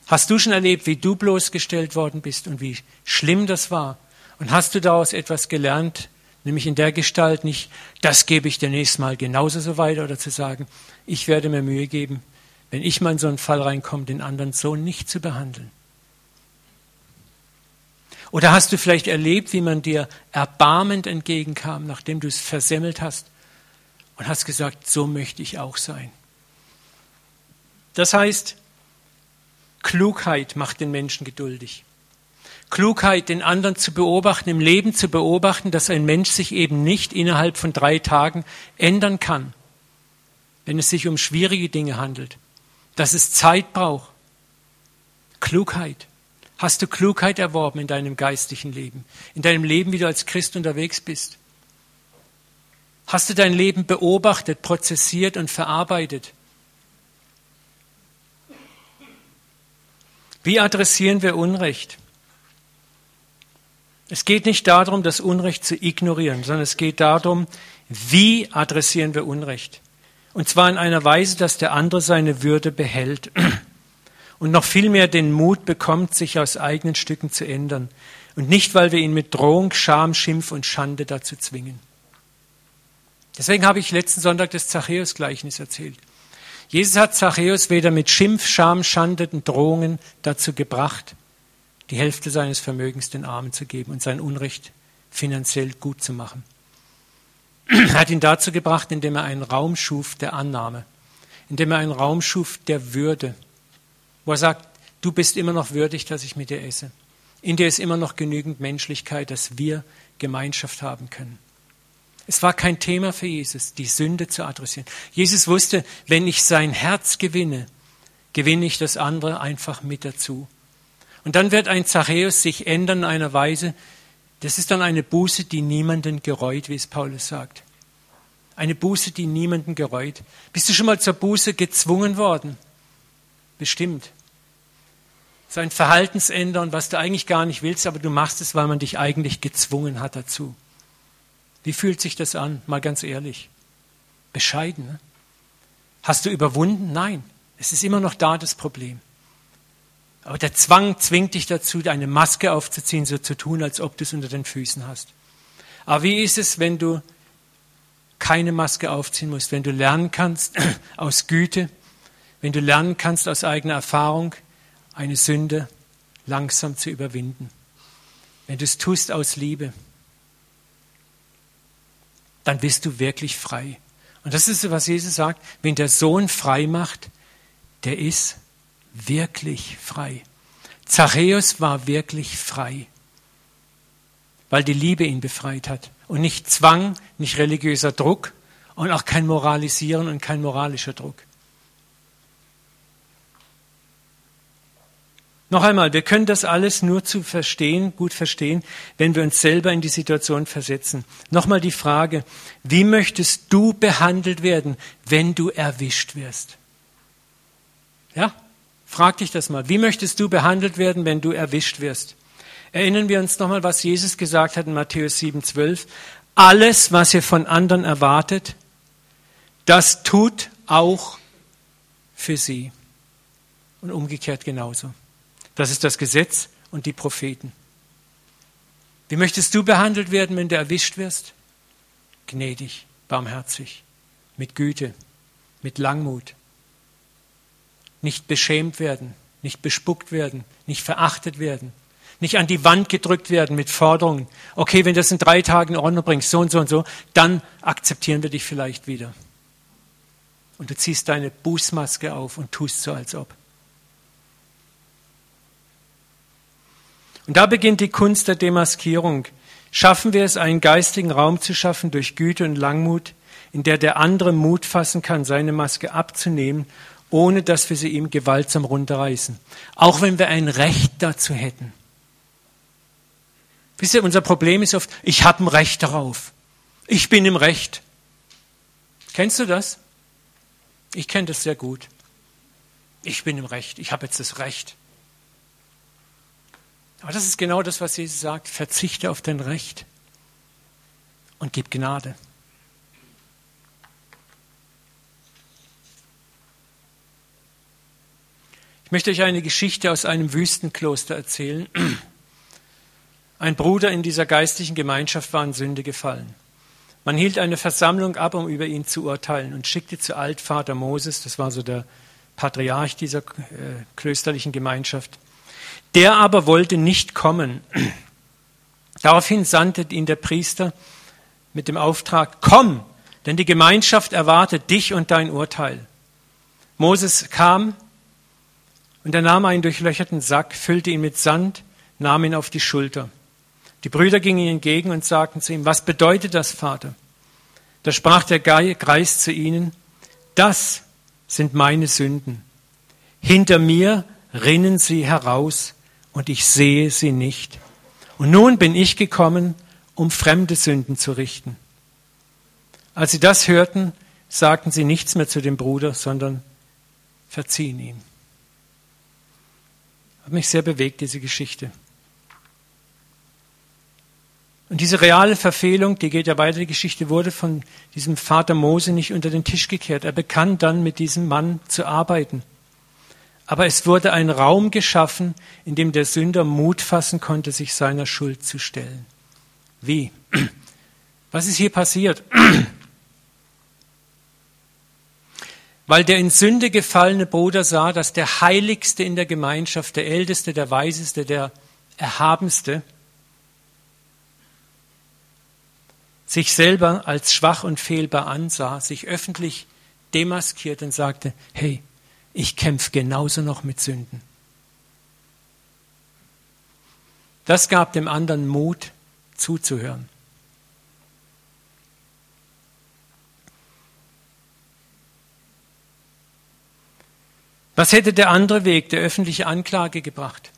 Hast du schon erlebt, wie du bloßgestellt worden bist und wie schlimm das war? Und hast du daraus etwas gelernt, Nämlich in der Gestalt nicht, das gebe ich dir nächstes Mal genauso so weiter oder zu sagen, ich werde mir Mühe geben, wenn ich mal in so einen Fall reinkomme, den anderen so nicht zu behandeln. Oder hast du vielleicht erlebt, wie man dir erbarmend entgegenkam, nachdem du es versemmelt hast und hast gesagt, so möchte ich auch sein. Das heißt, Klugheit macht den Menschen geduldig. Klugheit, den anderen zu beobachten, im Leben zu beobachten, dass ein Mensch sich eben nicht innerhalb von drei Tagen ändern kann, wenn es sich um schwierige Dinge handelt, dass es Zeit braucht. Klugheit. Hast du Klugheit erworben in deinem geistlichen Leben, in deinem Leben, wie du als Christ unterwegs bist? Hast du dein Leben beobachtet, prozessiert und verarbeitet? Wie adressieren wir Unrecht? Es geht nicht darum, das Unrecht zu ignorieren, sondern es geht darum, wie adressieren wir Unrecht. Und zwar in einer Weise, dass der andere seine Würde behält [CLEARS THROAT] und noch viel mehr den Mut bekommt, sich aus eigenen Stücken zu ändern. Und nicht, weil wir ihn mit Drohung, Scham, Schimpf und Schande dazu zwingen. Deswegen habe ich letzten Sonntag das Zachäus-Gleichnis erzählt. Jesus hat Zachäus weder mit Schimpf, Scham, Schande und Drohungen dazu gebracht, die Hälfte seines Vermögens den Armen zu geben und sein Unrecht finanziell gut zu machen. Er [CLEARS THROAT] hat ihn dazu gebracht, indem er einen Raum schuf der Annahme, indem er einen Raum schuf der Würde, wo er sagt, du bist immer noch würdig, dass ich mit dir esse. in der ist immer noch genügend Menschlichkeit, dass wir Gemeinschaft haben können. Es war kein Thema für Jesus, die Sünde zu adressieren. Jesus wusste, wenn ich sein Herz gewinne, gewinne ich das andere einfach mit dazu. Und dann wird ein Zachäus sich ändern in einer Weise, das ist dann eine Buße, die niemanden gereut, wie es Paulus sagt. Eine Buße, die niemanden gereut. Bist du schon mal zur Buße gezwungen worden? Bestimmt. So ein Verhaltensändern, was du eigentlich gar nicht willst, aber du machst es, weil man dich eigentlich gezwungen hat dazu. Wie fühlt sich das an? Mal ganz ehrlich. Bescheiden. Ne? Hast du überwunden? Nein. Es ist immer noch da das Problem. Aber der Zwang zwingt dich dazu, eine Maske aufzuziehen, so zu tun, als ob du es unter den Füßen hast. Aber wie ist es, wenn du keine Maske aufziehen musst, wenn du lernen kannst [CLEARS THROAT] aus Güte, wenn du lernen kannst aus eigener Erfahrung, eine Sünde langsam zu überwinden. Wenn du es tust aus Liebe, dann bist du wirklich frei. Und das ist, was Jesus sagt, wenn der Sohn frei macht, der ist wirklich frei. Zachäus war wirklich frei, weil die Liebe ihn befreit hat. Und nicht Zwang, nicht religiöser Druck und auch kein Moralisieren und kein moralischer Druck. Noch einmal, wir können das alles nur zu verstehen, gut verstehen, wenn wir uns selber in die Situation versetzen. Nochmal die Frage, wie möchtest du behandelt werden, wenn du erwischt wirst? Ja? Frag dich das mal. Wie möchtest du behandelt werden, wenn du erwischt wirst? Erinnern wir uns nochmal, was Jesus gesagt hat in Matthäus 7,12. Alles, was ihr von anderen erwartet, das tut auch für sie. Und umgekehrt genauso. Das ist das Gesetz und die Propheten. Wie möchtest du behandelt werden, wenn du erwischt wirst? Gnädig, barmherzig, mit Güte, mit Langmut, nicht beschämt werden, nicht bespuckt werden, nicht verachtet werden, nicht an die Wand gedrückt werden mit Forderungen. Okay, wenn du das in drei Tagen in Ordnung bringst, so und so und so, dann akzeptieren wir dich vielleicht wieder. Und du ziehst deine Bußmaske auf und tust so, als ob. Und da beginnt die Kunst der Demaskierung. Schaffen wir es, einen geistigen Raum zu schaffen durch Güte und Langmut, in der der andere Mut fassen kann, seine Maske abzunehmen ohne dass wir sie ihm gewaltsam runterreißen. Auch wenn wir ein Recht dazu hätten. Wisst ihr, unser Problem ist oft, ich habe ein Recht darauf. Ich bin im Recht. Kennst du das? Ich kenne das sehr gut. Ich bin im Recht. Ich habe jetzt das Recht. Aber das ist genau das, was Jesus sagt. Verzichte auf dein Recht und gib Gnade. Ich möchte euch eine Geschichte aus einem Wüstenkloster erzählen. [CLEARS THROAT] Ein Bruder in dieser geistlichen Gemeinschaft war in Sünde gefallen. Man hielt eine Versammlung ab, um über ihn zu urteilen und schickte zu Altvater Moses, das war so der Patriarch dieser äh, klösterlichen Gemeinschaft. Der aber wollte nicht kommen. [CLEARS THROAT] Daraufhin sandte ihn der Priester mit dem Auftrag, komm, denn die Gemeinschaft erwartet dich und dein Urteil. Moses kam, und er nahm einen durchlöcherten Sack, füllte ihn mit Sand, nahm ihn auf die Schulter. Die Brüder gingen ihm entgegen und sagten zu ihm, was bedeutet das, Vater? Da sprach der Geist zu ihnen, das sind meine Sünden. Hinter mir rinnen sie heraus und ich sehe sie nicht. Und nun bin ich gekommen, um fremde Sünden zu richten. Als sie das hörten, sagten sie nichts mehr zu dem Bruder, sondern verziehen ihm. Hat mich sehr bewegt, diese Geschichte. Und diese reale Verfehlung, die geht ja weiter, die Geschichte wurde von diesem Vater Mose nicht unter den Tisch gekehrt. Er begann dann mit diesem Mann zu arbeiten. Aber es wurde ein Raum geschaffen, in dem der Sünder Mut fassen konnte, sich seiner Schuld zu stellen. Wie? Was ist hier passiert? Weil der in Sünde gefallene Bruder sah, dass der Heiligste in der Gemeinschaft, der Älteste, der Weiseste, der Erhabenste, sich selber als schwach und fehlbar ansah, sich öffentlich demaskiert und sagte, hey, ich kämpfe genauso noch mit Sünden. Das gab dem anderen Mut zuzuhören. Was hätte der andere Weg, der öffentliche Anklage, gebracht?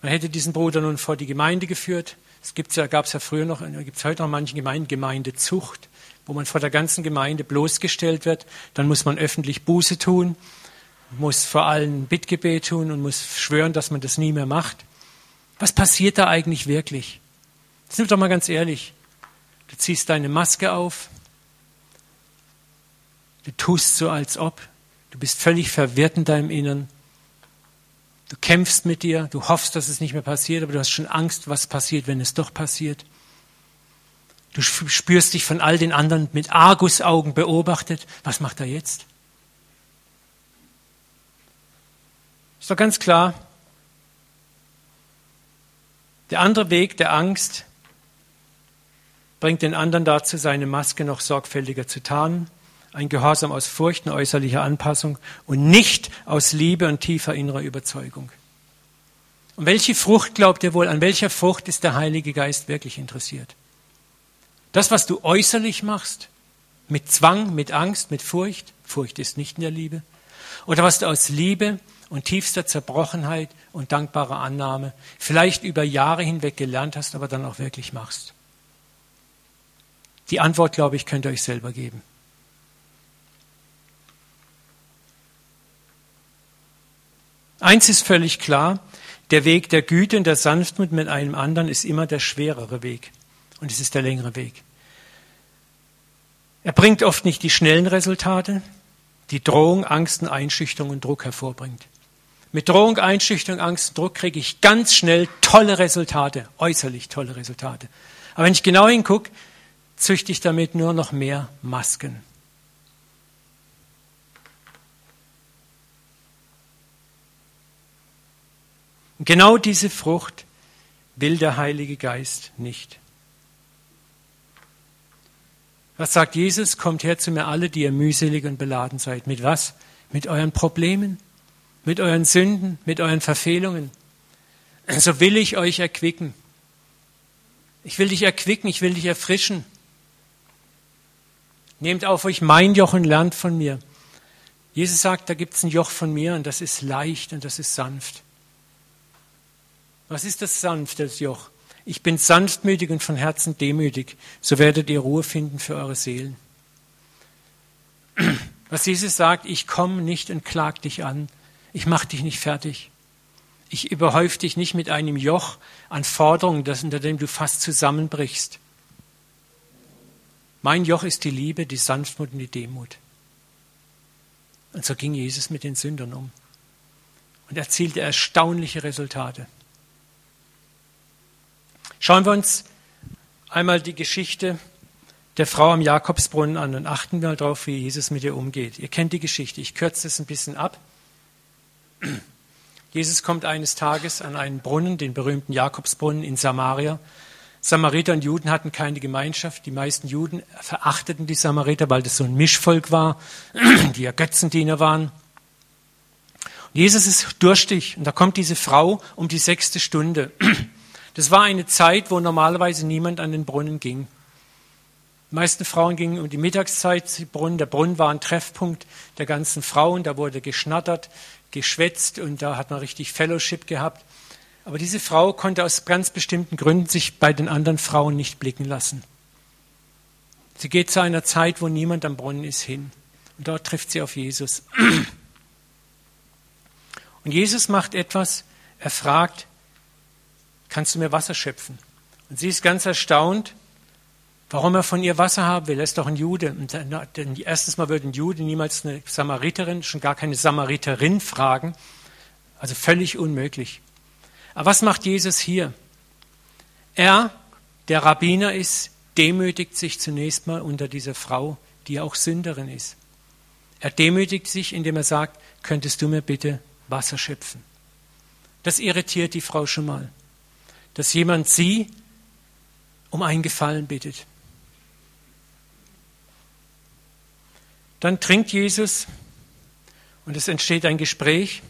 Man hätte diesen Bruder nun vor die Gemeinde geführt. Es ja, gab es ja früher noch, gibt es heute noch manche Gemeinden, Gemeindezucht, wo man vor der ganzen Gemeinde bloßgestellt wird. Dann muss man öffentlich Buße tun, muss vor allem Bittgebet tun und muss schwören, dass man das nie mehr macht. Was passiert da eigentlich wirklich? Sind wir doch mal ganz ehrlich. Du ziehst deine Maske auf, du tust so, als ob, du bist völlig verwirrt in deinem Innern, du kämpfst mit dir, du hoffst, dass es nicht mehr passiert, aber du hast schon Angst, was passiert, wenn es doch passiert. Du spürst dich von all den anderen mit Argusaugen beobachtet. Was macht er jetzt? Ist doch ganz klar, der andere Weg der Angst bringt den anderen dazu, seine Maske noch sorgfältiger zu tarnen, ein Gehorsam aus Furcht und äußerlicher Anpassung und nicht aus Liebe und tiefer innerer Überzeugung. Und welche Frucht glaubt ihr wohl, an welcher Frucht ist der Heilige Geist wirklich interessiert? Das, was du äußerlich machst, mit Zwang, mit Angst, mit Furcht, Furcht ist nicht in der Liebe, oder was du aus Liebe und tiefster Zerbrochenheit und dankbarer Annahme vielleicht über Jahre hinweg gelernt hast, aber dann auch wirklich machst? Die Antwort, glaube ich, könnt ihr euch selber geben. Eins ist völlig klar, der Weg der Güte und der Sanftmut mit einem anderen ist immer der schwerere Weg. Und es ist der längere Weg. Er bringt oft nicht die schnellen Resultate, die Drohung, Angst und Einschüchterung und Druck hervorbringt. Mit Drohung, Einschüchterung, Angst und Druck kriege ich ganz schnell tolle Resultate, äußerlich tolle Resultate. Aber wenn ich genau hingucke, züchte ich damit nur noch mehr Masken. Und genau diese Frucht will der Heilige Geist nicht. Was sagt Jesus? Kommt her zu mir alle, die ihr mühselig und beladen seid. Mit was? Mit euren Problemen, mit euren Sünden, mit euren Verfehlungen. So will ich euch erquicken. Ich will dich erquicken, ich will dich erfrischen. Nehmt auf euch mein Joch und lernt von mir. Jesus sagt, da gibt es ein Joch von mir und das ist leicht und das ist sanft. Was ist das sanfte Joch? Ich bin sanftmütig und von Herzen demütig, so werdet ihr Ruhe finden für eure Seelen. Was Jesus sagt, ich komme nicht und klag dich an, ich mache dich nicht fertig. Ich überhäufe dich nicht mit einem Joch an Forderungen, das, unter dem du fast zusammenbrichst. Mein Joch ist die Liebe, die Sanftmut und die Demut. Und so ging Jesus mit den Sündern um und erzielte erstaunliche Resultate. Schauen wir uns einmal die Geschichte der Frau am Jakobsbrunnen an und achten wir mal darauf, wie Jesus mit ihr umgeht. Ihr kennt die Geschichte, ich kürze es ein bisschen ab. Jesus kommt eines Tages an einen Brunnen, den berühmten Jakobsbrunnen in Samaria. Samariter und Juden hatten keine Gemeinschaft. Die meisten Juden verachteten die Samariter, weil das so ein Mischvolk war, die ja Götzendiener waren. Und Jesus ist durstig und da kommt diese Frau um die sechste Stunde. Das war eine Zeit, wo normalerweise niemand an den Brunnen ging. Die meisten Frauen gingen um die Mittagszeit zum Brunnen. Der Brunnen war ein Treffpunkt der ganzen Frauen. Da wurde geschnattert, geschwätzt und da hat man richtig Fellowship gehabt. Aber diese Frau konnte aus ganz bestimmten Gründen sich bei den anderen Frauen nicht blicken lassen. Sie geht zu einer Zeit, wo niemand am Brunnen ist, hin. Und dort trifft sie auf Jesus. [CLEARS THROAT] Und Jesus macht etwas, er fragt, kannst du mir Wasser schöpfen? Und sie ist ganz erstaunt, warum er von ihr Wasser haben will. Er ist doch ein Jude. Und erstens mal würde ein Jude niemals eine Samariterin, schon gar keine Samariterin fragen. Also völlig unmöglich. Aber was macht Jesus hier? Er, der Rabbiner ist, demütigt sich zunächst mal unter dieser Frau, die auch Sünderin ist. Er demütigt sich, indem er sagt, könntest du mir bitte Wasser schöpfen? Das irritiert die Frau schon mal dass jemand sie um einen Gefallen bittet. Dann trinkt Jesus und es entsteht ein Gespräch.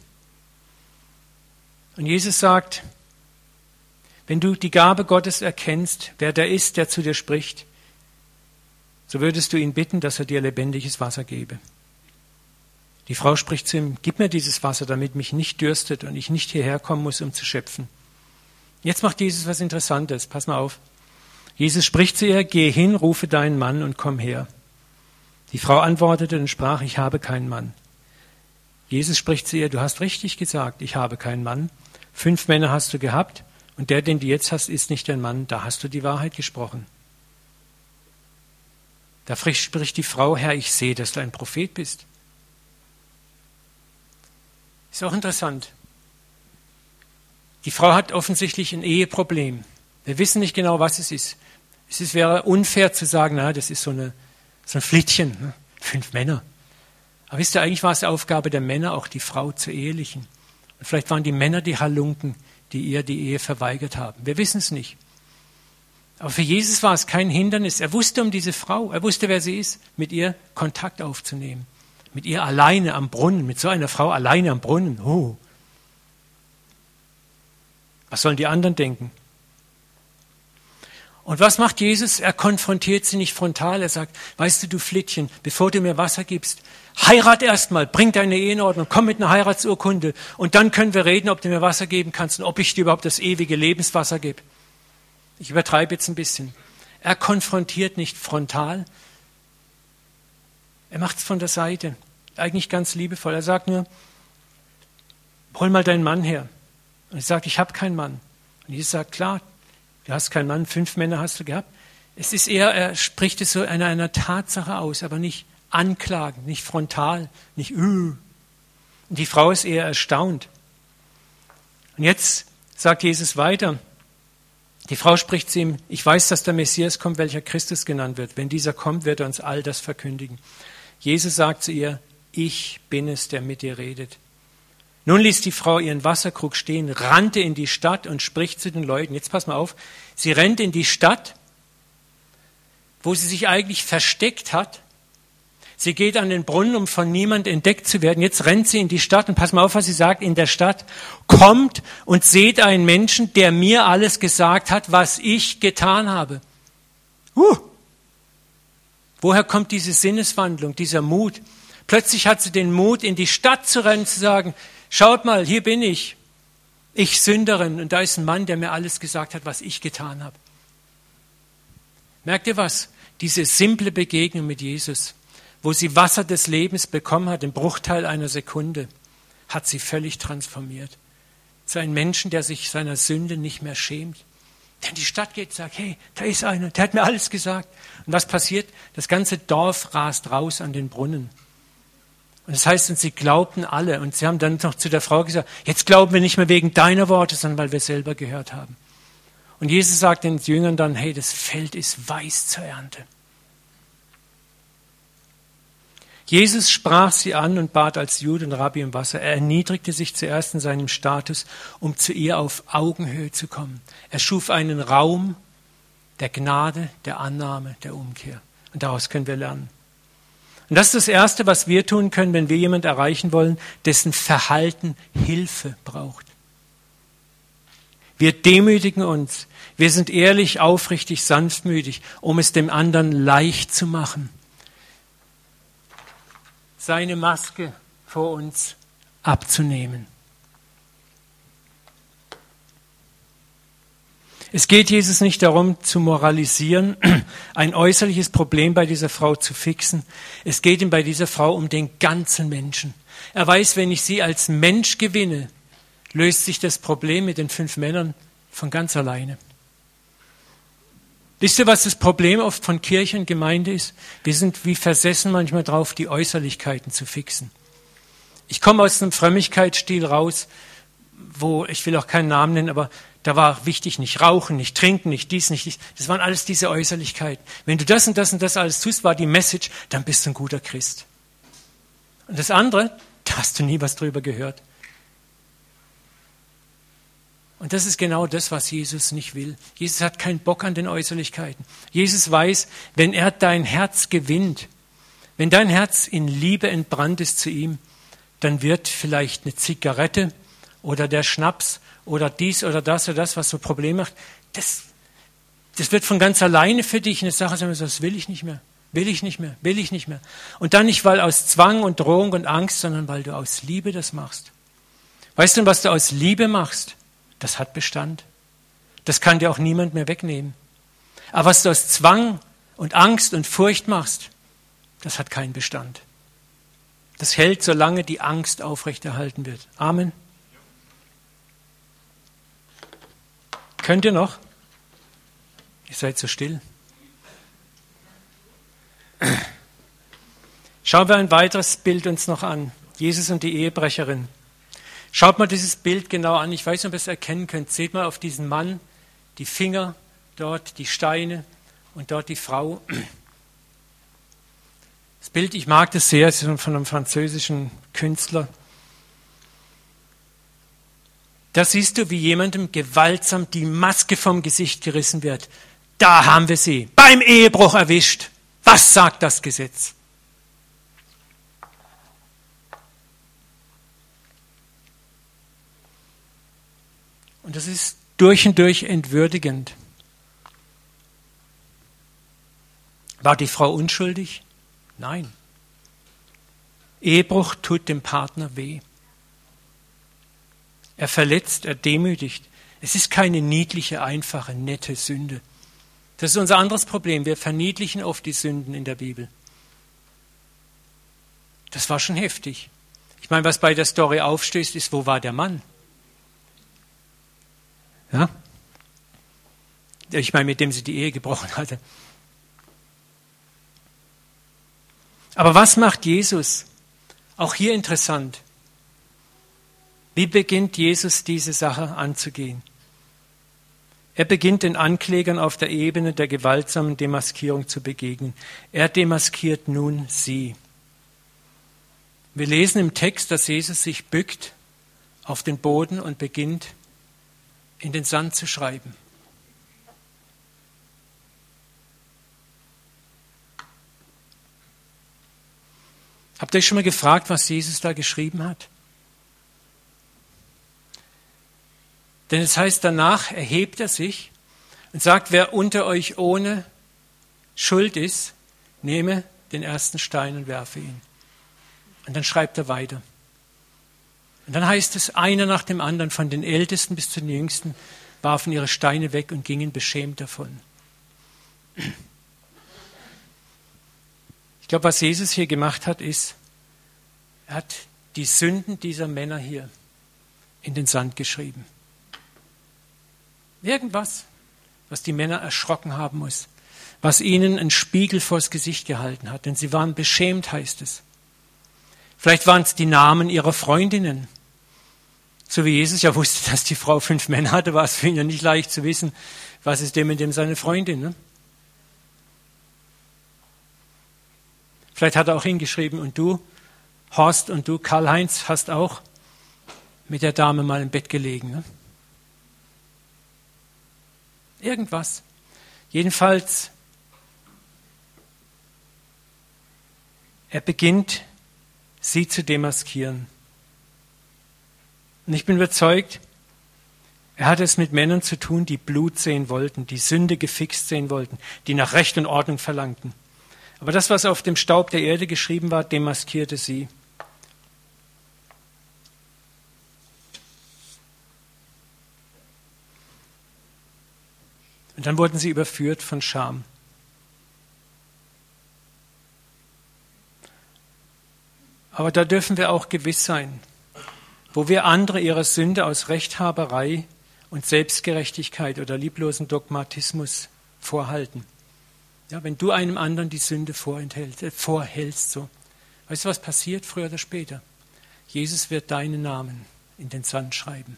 Und Jesus sagt, wenn du die Gabe Gottes erkennst, wer der ist, der zu dir spricht, so würdest du ihn bitten, dass er dir lebendiges Wasser gebe. Die Frau spricht zu ihm, gib mir dieses Wasser, damit mich nicht dürstet und ich nicht hierher kommen muss, um zu schöpfen. Jetzt macht Jesus was Interessantes, pass mal auf. Jesus spricht zu ihr, geh hin, rufe deinen Mann und komm her. Die Frau antwortete und sprach, ich habe keinen Mann. Jesus spricht zu ihr, du hast richtig gesagt, ich habe keinen Mann. Fünf Männer hast du gehabt und der, den du jetzt hast, ist nicht dein Mann. Da hast du die Wahrheit gesprochen. Da spricht die Frau, Herr, ich sehe, dass du ein Prophet bist. Ist auch interessant. Die Frau hat offensichtlich ein Eheproblem. Wir wissen nicht genau, was es ist. Es ist, wäre unfair zu sagen, na, das ist so, eine, so ein Flittchen, ne? fünf Männer. Aber wisst ihr, eigentlich war es Aufgabe der Männer, auch die Frau zu ehelichen. Und vielleicht waren die Männer die Halunken, die ihr die Ehe verweigert haben. Wir wissen es nicht. Aber für Jesus war es kein Hindernis. Er wusste um diese Frau, er wusste, wer sie ist, mit ihr Kontakt aufzunehmen. Mit ihr alleine am Brunnen, mit so einer Frau alleine am Brunnen. Oh. Was sollen die anderen denken? Und was macht Jesus? Er konfrontiert sie nicht frontal. Er sagt, weißt du, du Flittchen, bevor du mir Wasser gibst, heirat erstmal, bring deine Ehe in Ordnung, komm mit einer Heiratsurkunde und dann können wir reden, ob du mir Wasser geben kannst und ob ich dir überhaupt das ewige Lebenswasser gebe. Ich übertreibe jetzt ein bisschen. Er konfrontiert nicht frontal. Er macht es von der Seite. Eigentlich ganz liebevoll. Er sagt nur, hol mal deinen Mann her. Und ich sage, ich habe keinen Mann. Und Jesus sagt, klar, Du hast keinen Mann, fünf Männer hast du gehabt. Es ist eher, er spricht es so einer, einer Tatsache aus, aber nicht anklagend, nicht frontal, nicht üh. Und die Frau ist eher erstaunt. Und jetzt sagt Jesus weiter. Die Frau spricht zu ihm, ich weiß, dass der Messias kommt, welcher Christus genannt wird. Wenn dieser kommt, wird er uns all das verkündigen. Jesus sagt zu ihr, ich bin es, der mit dir redet. Nun ließ die Frau ihren Wasserkrug stehen, rannte in die Stadt und spricht zu den Leuten. Jetzt pass mal auf. Sie rennt in die Stadt, wo sie sich eigentlich versteckt hat. Sie geht an den Brunnen, um von niemand entdeckt zu werden. Jetzt rennt sie in die Stadt und pass mal auf, was sie sagt in der Stadt. Kommt und seht einen Menschen, der mir alles gesagt hat, was ich getan habe. Uh. Woher kommt diese Sinneswandlung, dieser Mut? Plötzlich hat sie den Mut, in die Stadt zu rennen, zu sagen, Schaut mal, hier bin ich. Ich Sünderin. Und da ist ein Mann, der mir alles gesagt hat, was ich getan habe. Merkt ihr was? Diese simple Begegnung mit Jesus, wo sie Wasser des Lebens bekommen hat, im Bruchteil einer Sekunde, hat sie völlig transformiert. Zu einem Menschen, der sich seiner Sünde nicht mehr schämt. Der in die Stadt geht und sagt, hey, da ist einer, der hat mir alles gesagt. Und was passiert? Das ganze Dorf rast raus an den Brunnen. Und das heißt, und sie glaubten alle. Und sie haben dann noch zu der Frau gesagt, jetzt glauben wir nicht mehr wegen deiner Worte, sondern weil wir selber gehört haben. Und Jesus sagt den Jüngern dann, hey, das Feld ist weiß zur Ernte. Jesus sprach sie an und bat als Jude und Rabbi im Wasser. Er erniedrigte sich zuerst in seinem Status, um zu ihr auf Augenhöhe zu kommen. Er schuf einen Raum der Gnade, der Annahme, der Umkehr. Und daraus können wir lernen. Und das ist das Erste, was wir tun können, wenn wir jemanden erreichen wollen, dessen Verhalten Hilfe braucht. Wir demütigen uns. Wir sind ehrlich, aufrichtig, sanftmütig, um es dem anderen leicht zu machen. Seine Maske vor uns abzunehmen. Es geht Jesus nicht darum zu moralisieren, [CLEARS THROAT] ein äußerliches Problem bei dieser Frau zu fixen. Es geht ihm bei dieser Frau um den ganzen Menschen. Er weiß, wenn ich sie als Mensch gewinne, löst sich das Problem mit den fünf Männern von ganz alleine. Wisst ihr, was das Problem oft von Kirche und Gemeinde ist? Wir sind wie versessen manchmal drauf, die Äußerlichkeiten zu fixen. Ich komme aus einem Frömmigkeitsstil raus, wo, ich will auch keinen Namen nennen, aber da war wichtig, nicht rauchen, nicht trinken, nicht dies, nicht dies. Das waren alles diese Äußerlichkeiten. Wenn du das und das und das alles tust, war die Message, dann bist du ein guter Christ. Und das andere, da hast du nie was drüber gehört. Und das ist genau das, was Jesus nicht will. Jesus hat keinen Bock an den Äußerlichkeiten. Jesus weiß, wenn er dein Herz gewinnt, wenn dein Herz in Liebe entbrannt ist zu ihm, dann wird vielleicht eine Zigarette oder der Schnaps oder dies oder das oder das, was so Probleme macht, das, das wird von ganz alleine für dich eine Sache sein, das will ich nicht mehr, will ich nicht mehr, will ich nicht mehr. Und dann nicht, weil aus Zwang und Drohung und Angst, sondern weil du aus Liebe das machst. Weißt du, was du aus Liebe machst? Das hat Bestand. Das kann dir auch niemand mehr wegnehmen. Aber was du aus Zwang und Angst und Furcht machst, das hat keinen Bestand. Das hält, solange die Angst aufrechterhalten wird. Amen. Könnt ihr noch? Ihr seid so still. Schauen wir ein weiteres Bild uns noch an. Jesus und die Ehebrecherin. Schaut mal dieses Bild genau an. Ich weiß nicht, ob ihr es erkennen könnt. Seht mal auf diesen Mann, die Finger dort, die Steine und dort die Frau. Das Bild, ich mag das sehr, es ist von einem französischen Künstler. Da siehst du, wie jemandem gewaltsam die Maske vom Gesicht gerissen wird. Da haben wir sie, beim Ehebruch erwischt. Was sagt das Gesetz? Und das ist durch und durch entwürdigend. War die Frau unschuldig? Nein. Ehebruch tut dem Partner weh. Er verletzt, er demütigt. Es ist keine niedliche, einfache, nette Sünde. Das ist unser anderes Problem. Wir verniedlichen oft die Sünden in der Bibel. Das war schon heftig. Ich meine, was bei der Story aufstößt, ist, wo war der Mann? Ja? Ich meine, mit dem sie die Ehe gebrochen hatte. Aber was macht Jesus? Auch hier interessant. Wie beginnt Jesus diese Sache anzugehen? Er beginnt den Anklägern auf der Ebene der gewaltsamen Demaskierung zu begegnen. Er demaskiert nun sie. Wir lesen im Text, dass Jesus sich bückt auf den Boden und beginnt in den Sand zu schreiben. Habt ihr euch schon mal gefragt, was Jesus da geschrieben hat? Denn es heißt, danach erhebt er sich und sagt, wer unter euch ohne Schuld ist, nehme den ersten Stein und werfe ihn. Und dann schreibt er weiter. Und dann heißt es, einer nach dem anderen, von den Ältesten bis zu den Jüngsten, warfen ihre Steine weg und gingen beschämt davon. Ich glaube, was Jesus hier gemacht hat, ist, er hat die Sünden dieser Männer hier in den Sand geschrieben. Irgendwas, was die Männer erschrocken haben muss, was ihnen einen Spiegel vors Gesicht gehalten hat, denn sie waren beschämt, heißt es. Vielleicht waren es die Namen ihrer Freundinnen. So wie Jesus ja wusste, [LAUGHS] dass die Frau fünf Männer hatte, war es für ihn ja nicht leicht zu wissen, was ist dem und dem seine Freundin. Ne? Vielleicht hat er auch hingeschrieben, und du, Horst, und du, Karl-Heinz, hast auch mit der Dame mal im Bett gelegen. Ne? Irgendwas. Jedenfalls, er beginnt sie zu demaskieren. Und ich bin überzeugt, er hat es mit Männern zu tun, die Blut sehen wollten, die Sünde gefixt sehen wollten, die nach Recht und Ordnung verlangten. Aber das, was auf dem Staub der Erde geschrieben war, demaskierte sie. Und dann wurden sie überführt von Scham. Aber da dürfen wir auch gewiss sein, wo wir andere ihre Sünde aus Rechthaberei und Selbstgerechtigkeit oder lieblosen Dogmatismus vorhalten. Ja, wenn du einem anderen die Sünde äh, vorhältst, so, weißt du, was passiert früher oder später? Jesus wird deinen Namen in den Sand schreiben,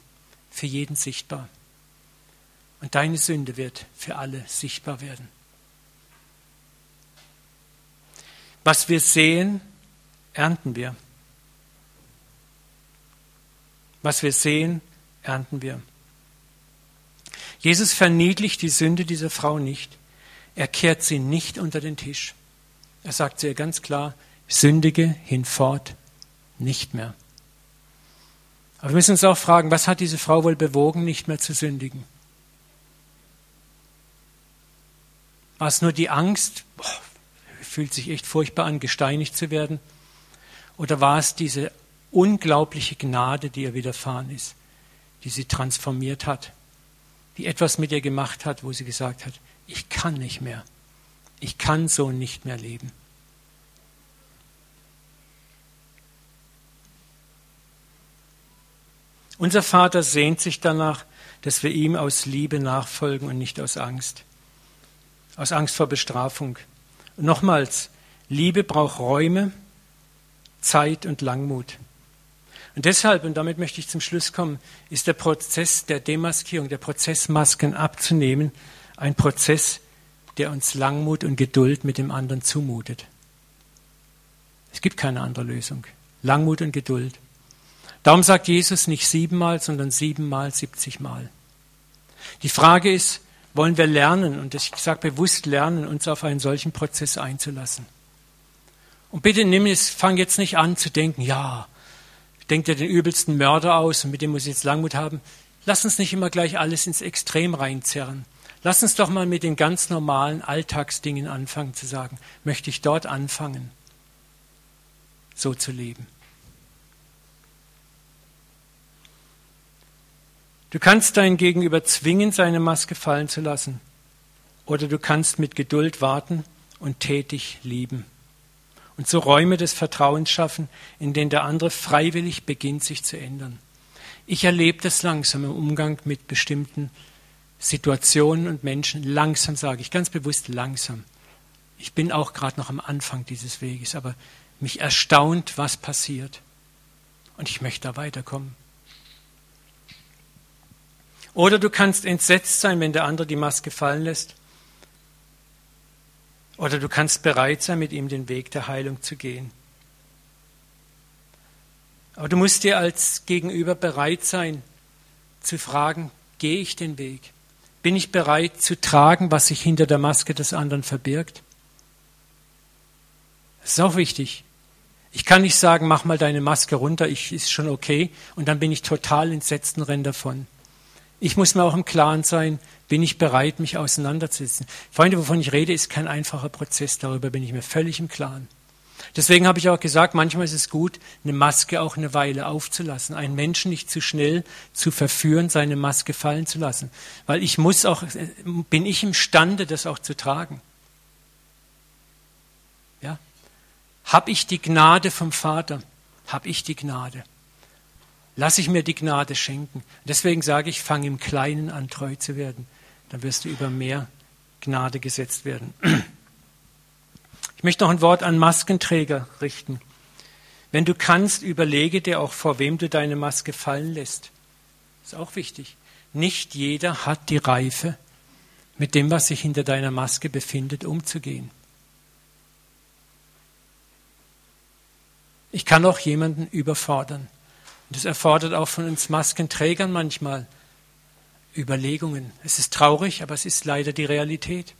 für jeden sichtbar. Und deine Sünde wird für alle sichtbar werden. Was wir sehen, ernten wir. Was wir sehen, ernten wir. Jesus verniedlicht die Sünde dieser Frau nicht. Er kehrt sie nicht unter den Tisch. Er sagt zu ihr ganz klar, sündige hinfort nicht mehr. Aber wir müssen uns auch fragen, was hat diese Frau wohl bewogen, nicht mehr zu sündigen? War es nur die Angst, boah, fühlt sich echt furchtbar an, gesteinigt zu werden? Oder war es diese unglaubliche Gnade, die ihr widerfahren ist, die sie transformiert hat, die etwas mit ihr gemacht hat, wo sie gesagt hat, ich kann nicht mehr, ich kann so nicht mehr leben. Unser Vater sehnt sich danach, dass wir ihm aus Liebe nachfolgen und nicht aus Angst. Aus Angst vor Bestrafung. Und nochmals, Liebe braucht Räume, Zeit und Langmut. Und deshalb, und damit möchte ich zum Schluss kommen, ist der Prozess der Demaskierung, der Prozess Masken abzunehmen, ein Prozess, der uns Langmut und Geduld mit dem anderen zumutet. Es gibt keine andere Lösung. Langmut und Geduld. Darum sagt Jesus nicht siebenmal, sondern siebenmal, siebzigmal. Die Frage ist, wollen wir lernen, und ich sage bewusst lernen, uns auf einen solchen Prozess einzulassen. Und bitte nimm es, fang jetzt nicht an zu denken, ja, denk dir den übelsten Mörder aus und mit dem muss ich jetzt Langmut haben. Lass uns nicht immer gleich alles ins Extrem reinzerren. Lass uns doch mal mit den ganz normalen Alltagsdingen anfangen zu sagen, möchte ich dort anfangen, so zu leben. Du kannst dein Gegenüber zwingen, seine Maske fallen zu lassen. Oder du kannst mit Geduld warten und tätig lieben. Und so Räume des Vertrauens schaffen, in denen der andere freiwillig beginnt, sich zu ändern. Ich erlebe das langsam im Umgang mit bestimmten Situationen und Menschen. Langsam sage ich, ganz bewusst langsam. Ich bin auch gerade noch am Anfang dieses Weges, aber mich erstaunt, was passiert. Und ich möchte da weiterkommen. Oder du kannst entsetzt sein, wenn der andere die Maske fallen lässt. Oder du kannst bereit sein, mit ihm den Weg der Heilung zu gehen. Aber du musst dir als Gegenüber bereit sein, zu fragen, gehe ich den Weg? Bin ich bereit zu tragen, was sich hinter der Maske des anderen verbirgt? Das ist auch wichtig. Ich kann nicht sagen, mach mal deine Maske runter, ich ist schon okay, und dann bin ich total entsetzt und renn davon. Ich muss mir auch im Klaren sein, bin ich bereit, mich auseinanderzusetzen. Freunde, wovon ich rede, ist kein einfacher Prozess. Darüber bin ich mir völlig im Klaren. Deswegen habe ich auch gesagt, manchmal ist es gut, eine Maske auch eine Weile aufzulassen, einen Menschen nicht zu schnell zu verführen, seine Maske fallen zu lassen, weil ich muss auch, bin ich imstande, das auch zu tragen. Ja, habe ich die Gnade vom Vater? Habe ich die Gnade? Lass ich mir die Gnade schenken. Deswegen sage ich, fang im Kleinen an, treu zu werden. Dann wirst du über mehr Gnade gesetzt werden. Ich möchte noch ein Wort an Maskenträger richten. Wenn du kannst, überlege dir auch, vor wem du deine Maske fallen lässt. Ist auch wichtig. Nicht jeder hat die Reife, mit dem, was sich hinter deiner Maske befindet, umzugehen. Ich kann auch jemanden überfordern. Das erfordert auch von uns Maskenträgern manchmal Überlegungen. Es ist traurig, aber es ist leider die Realität.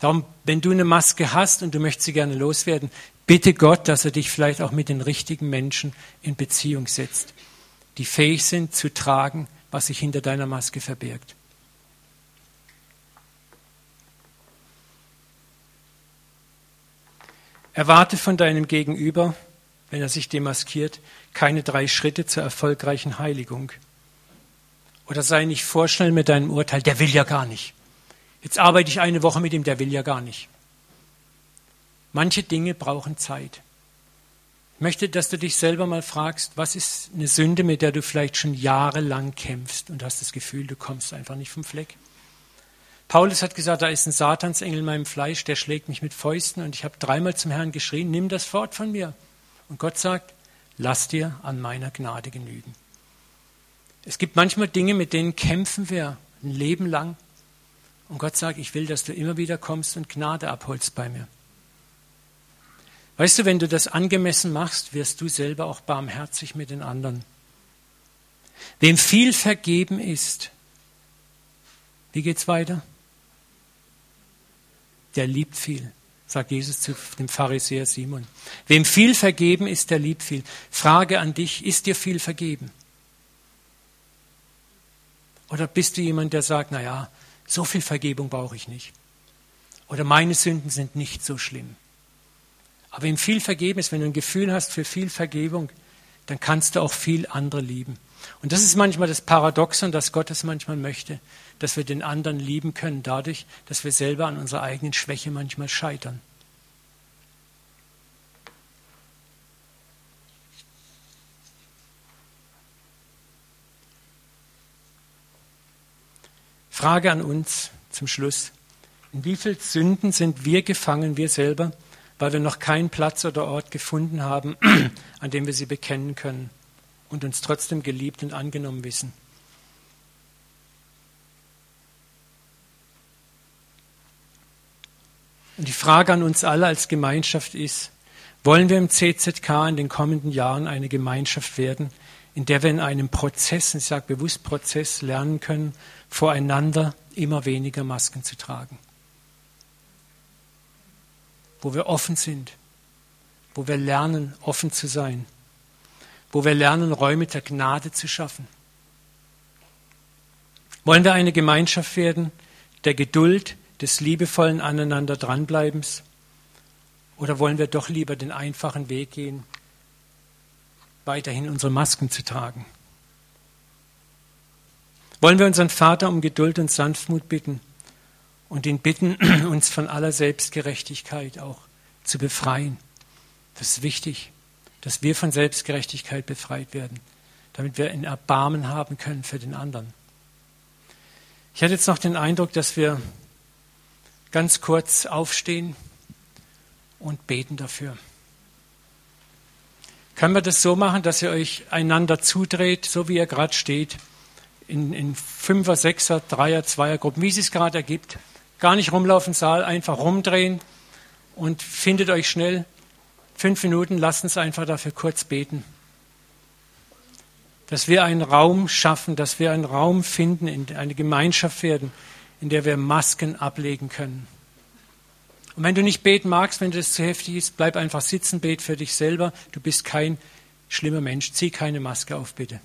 Darum, wenn du eine Maske hast und du möchtest sie gerne loswerden, bitte Gott, dass er dich vielleicht auch mit den richtigen Menschen in Beziehung setzt, die fähig sind zu tragen, was sich hinter deiner Maske verbirgt. Erwarte von deinem Gegenüber, wenn er sich demaskiert, keine drei Schritte zur erfolgreichen Heiligung. Oder sei nicht vorschnell mit deinem Urteil, der will ja gar nicht. Jetzt arbeite ich eine Woche mit ihm, der will ja gar nicht. Manche Dinge brauchen Zeit. Ich möchte, dass du dich selber mal fragst, was ist eine Sünde, mit der du vielleicht schon jahrelang kämpfst und hast das Gefühl, du kommst einfach nicht vom Fleck. Paulus hat gesagt, da ist ein Satansengel in meinem Fleisch, der schlägt mich mit Fäusten und ich habe dreimal zum Herrn geschrien, nimm das fort von mir. Und Gott sagt, lass dir an meiner Gnade genügen. Es gibt manchmal Dinge, mit denen kämpfen wir ein Leben lang. Und Gott sagt, ich will, dass du immer wieder kommst und Gnade abholst bei mir. Weißt du, wenn du das angemessen machst, wirst du selber auch barmherzig mit den anderen. Wem viel vergeben ist, wie geht's weiter? Der liebt viel. Sagt Jesus zu dem Pharisäer Simon. Wem viel vergeben ist, der liebt viel. Frage an dich, ist dir viel vergeben? Oder bist du jemand, der sagt, na ja, so viel Vergebung brauche ich nicht. Oder meine Sünden sind nicht so schlimm. Aber wem viel vergeben ist, wenn du ein Gefühl hast für viel Vergebung, dann kannst du auch viel andere lieben. Und das ist manchmal das Paradoxon, dass Gott es manchmal möchte, dass wir den anderen lieben können, dadurch, dass wir selber an unserer eigenen Schwäche manchmal scheitern. Frage an uns zum Schluss. In wie vielen Sünden sind wir gefangen, wir selber, weil wir noch keinen Platz oder Ort gefunden haben, [CLEARS THROAT] an dem wir sie bekennen können und uns trotzdem geliebt und angenommen wissen? Und die Frage an uns alle als Gemeinschaft ist, wollen wir im CZK in den kommenden Jahren eine Gemeinschaft werden, in der wir in einem Prozess, ich sage bewusst Prozess, lernen können, voreinander immer weniger Masken zu tragen? Wo wir offen sind, wo wir lernen, offen zu sein, wo wir lernen, Räume der Gnade zu schaffen. Wollen wir eine Gemeinschaft werden der Geduld, des liebevollen Aneinander dranbleibens? Oder wollen wir doch lieber den einfachen Weg gehen, weiterhin unsere Masken zu tragen? Wollen wir unseren Vater um Geduld und Sanftmut bitten und ihn bitten, [CLEARS THROAT] uns von aller Selbstgerechtigkeit auch zu befreien? Das ist wichtig, dass wir von Selbstgerechtigkeit befreit werden, damit wir ein Erbarmen haben können für den anderen. Ich hatte jetzt noch den Eindruck, dass wir ganz kurz aufstehen und beten dafür. Können wir das so machen, dass ihr euch einander zudreht, so wie ihr gerade steht, in, in Fünfer, Sechser, Dreier, Zweier Gruppen, wie es sich gerade ergibt. Gar nicht rumlaufen Saal, einfach rumdrehen und findet euch schnell fünf Minuten, lasst uns einfach dafür kurz beten. Dass wir einen Raum schaffen, dass wir einen Raum finden, in eine Gemeinschaft werden, in der wir Masken ablegen können. Und wenn du nicht beten magst, wenn das zu heftig ist, bleib einfach sitzen, bet für dich selber. Du bist kein schlimmer Mensch. Zieh keine Maske auf, bitte.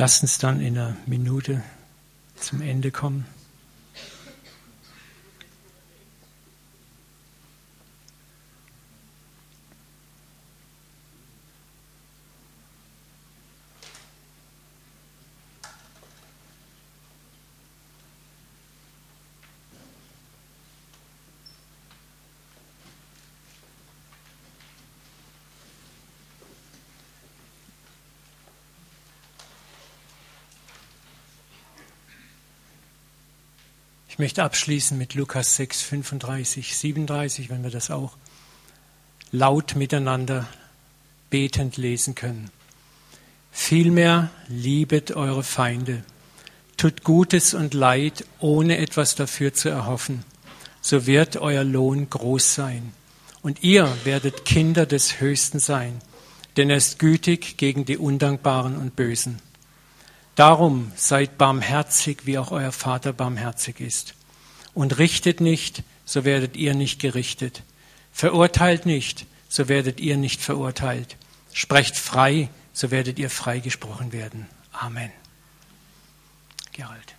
Lass uns dann in einer Minute zum Ende kommen. Möchte abschließen mit Lukas 6, 35, 37, wenn wir das auch laut miteinander betend lesen können. Vielmehr liebet eure Feinde, tut Gutes und Leid, ohne etwas dafür zu erhoffen, so wird euer Lohn groß sein. Und ihr werdet Kinder des Höchsten sein, denn er ist gütig gegen die Undankbaren und Bösen. Darum seid barmherzig, wie auch euer Vater barmherzig ist. Und richtet nicht, so werdet ihr nicht gerichtet. Verurteilt nicht, so werdet ihr nicht verurteilt. Sprecht frei, so werdet ihr freigesprochen werden. Amen. Gerald.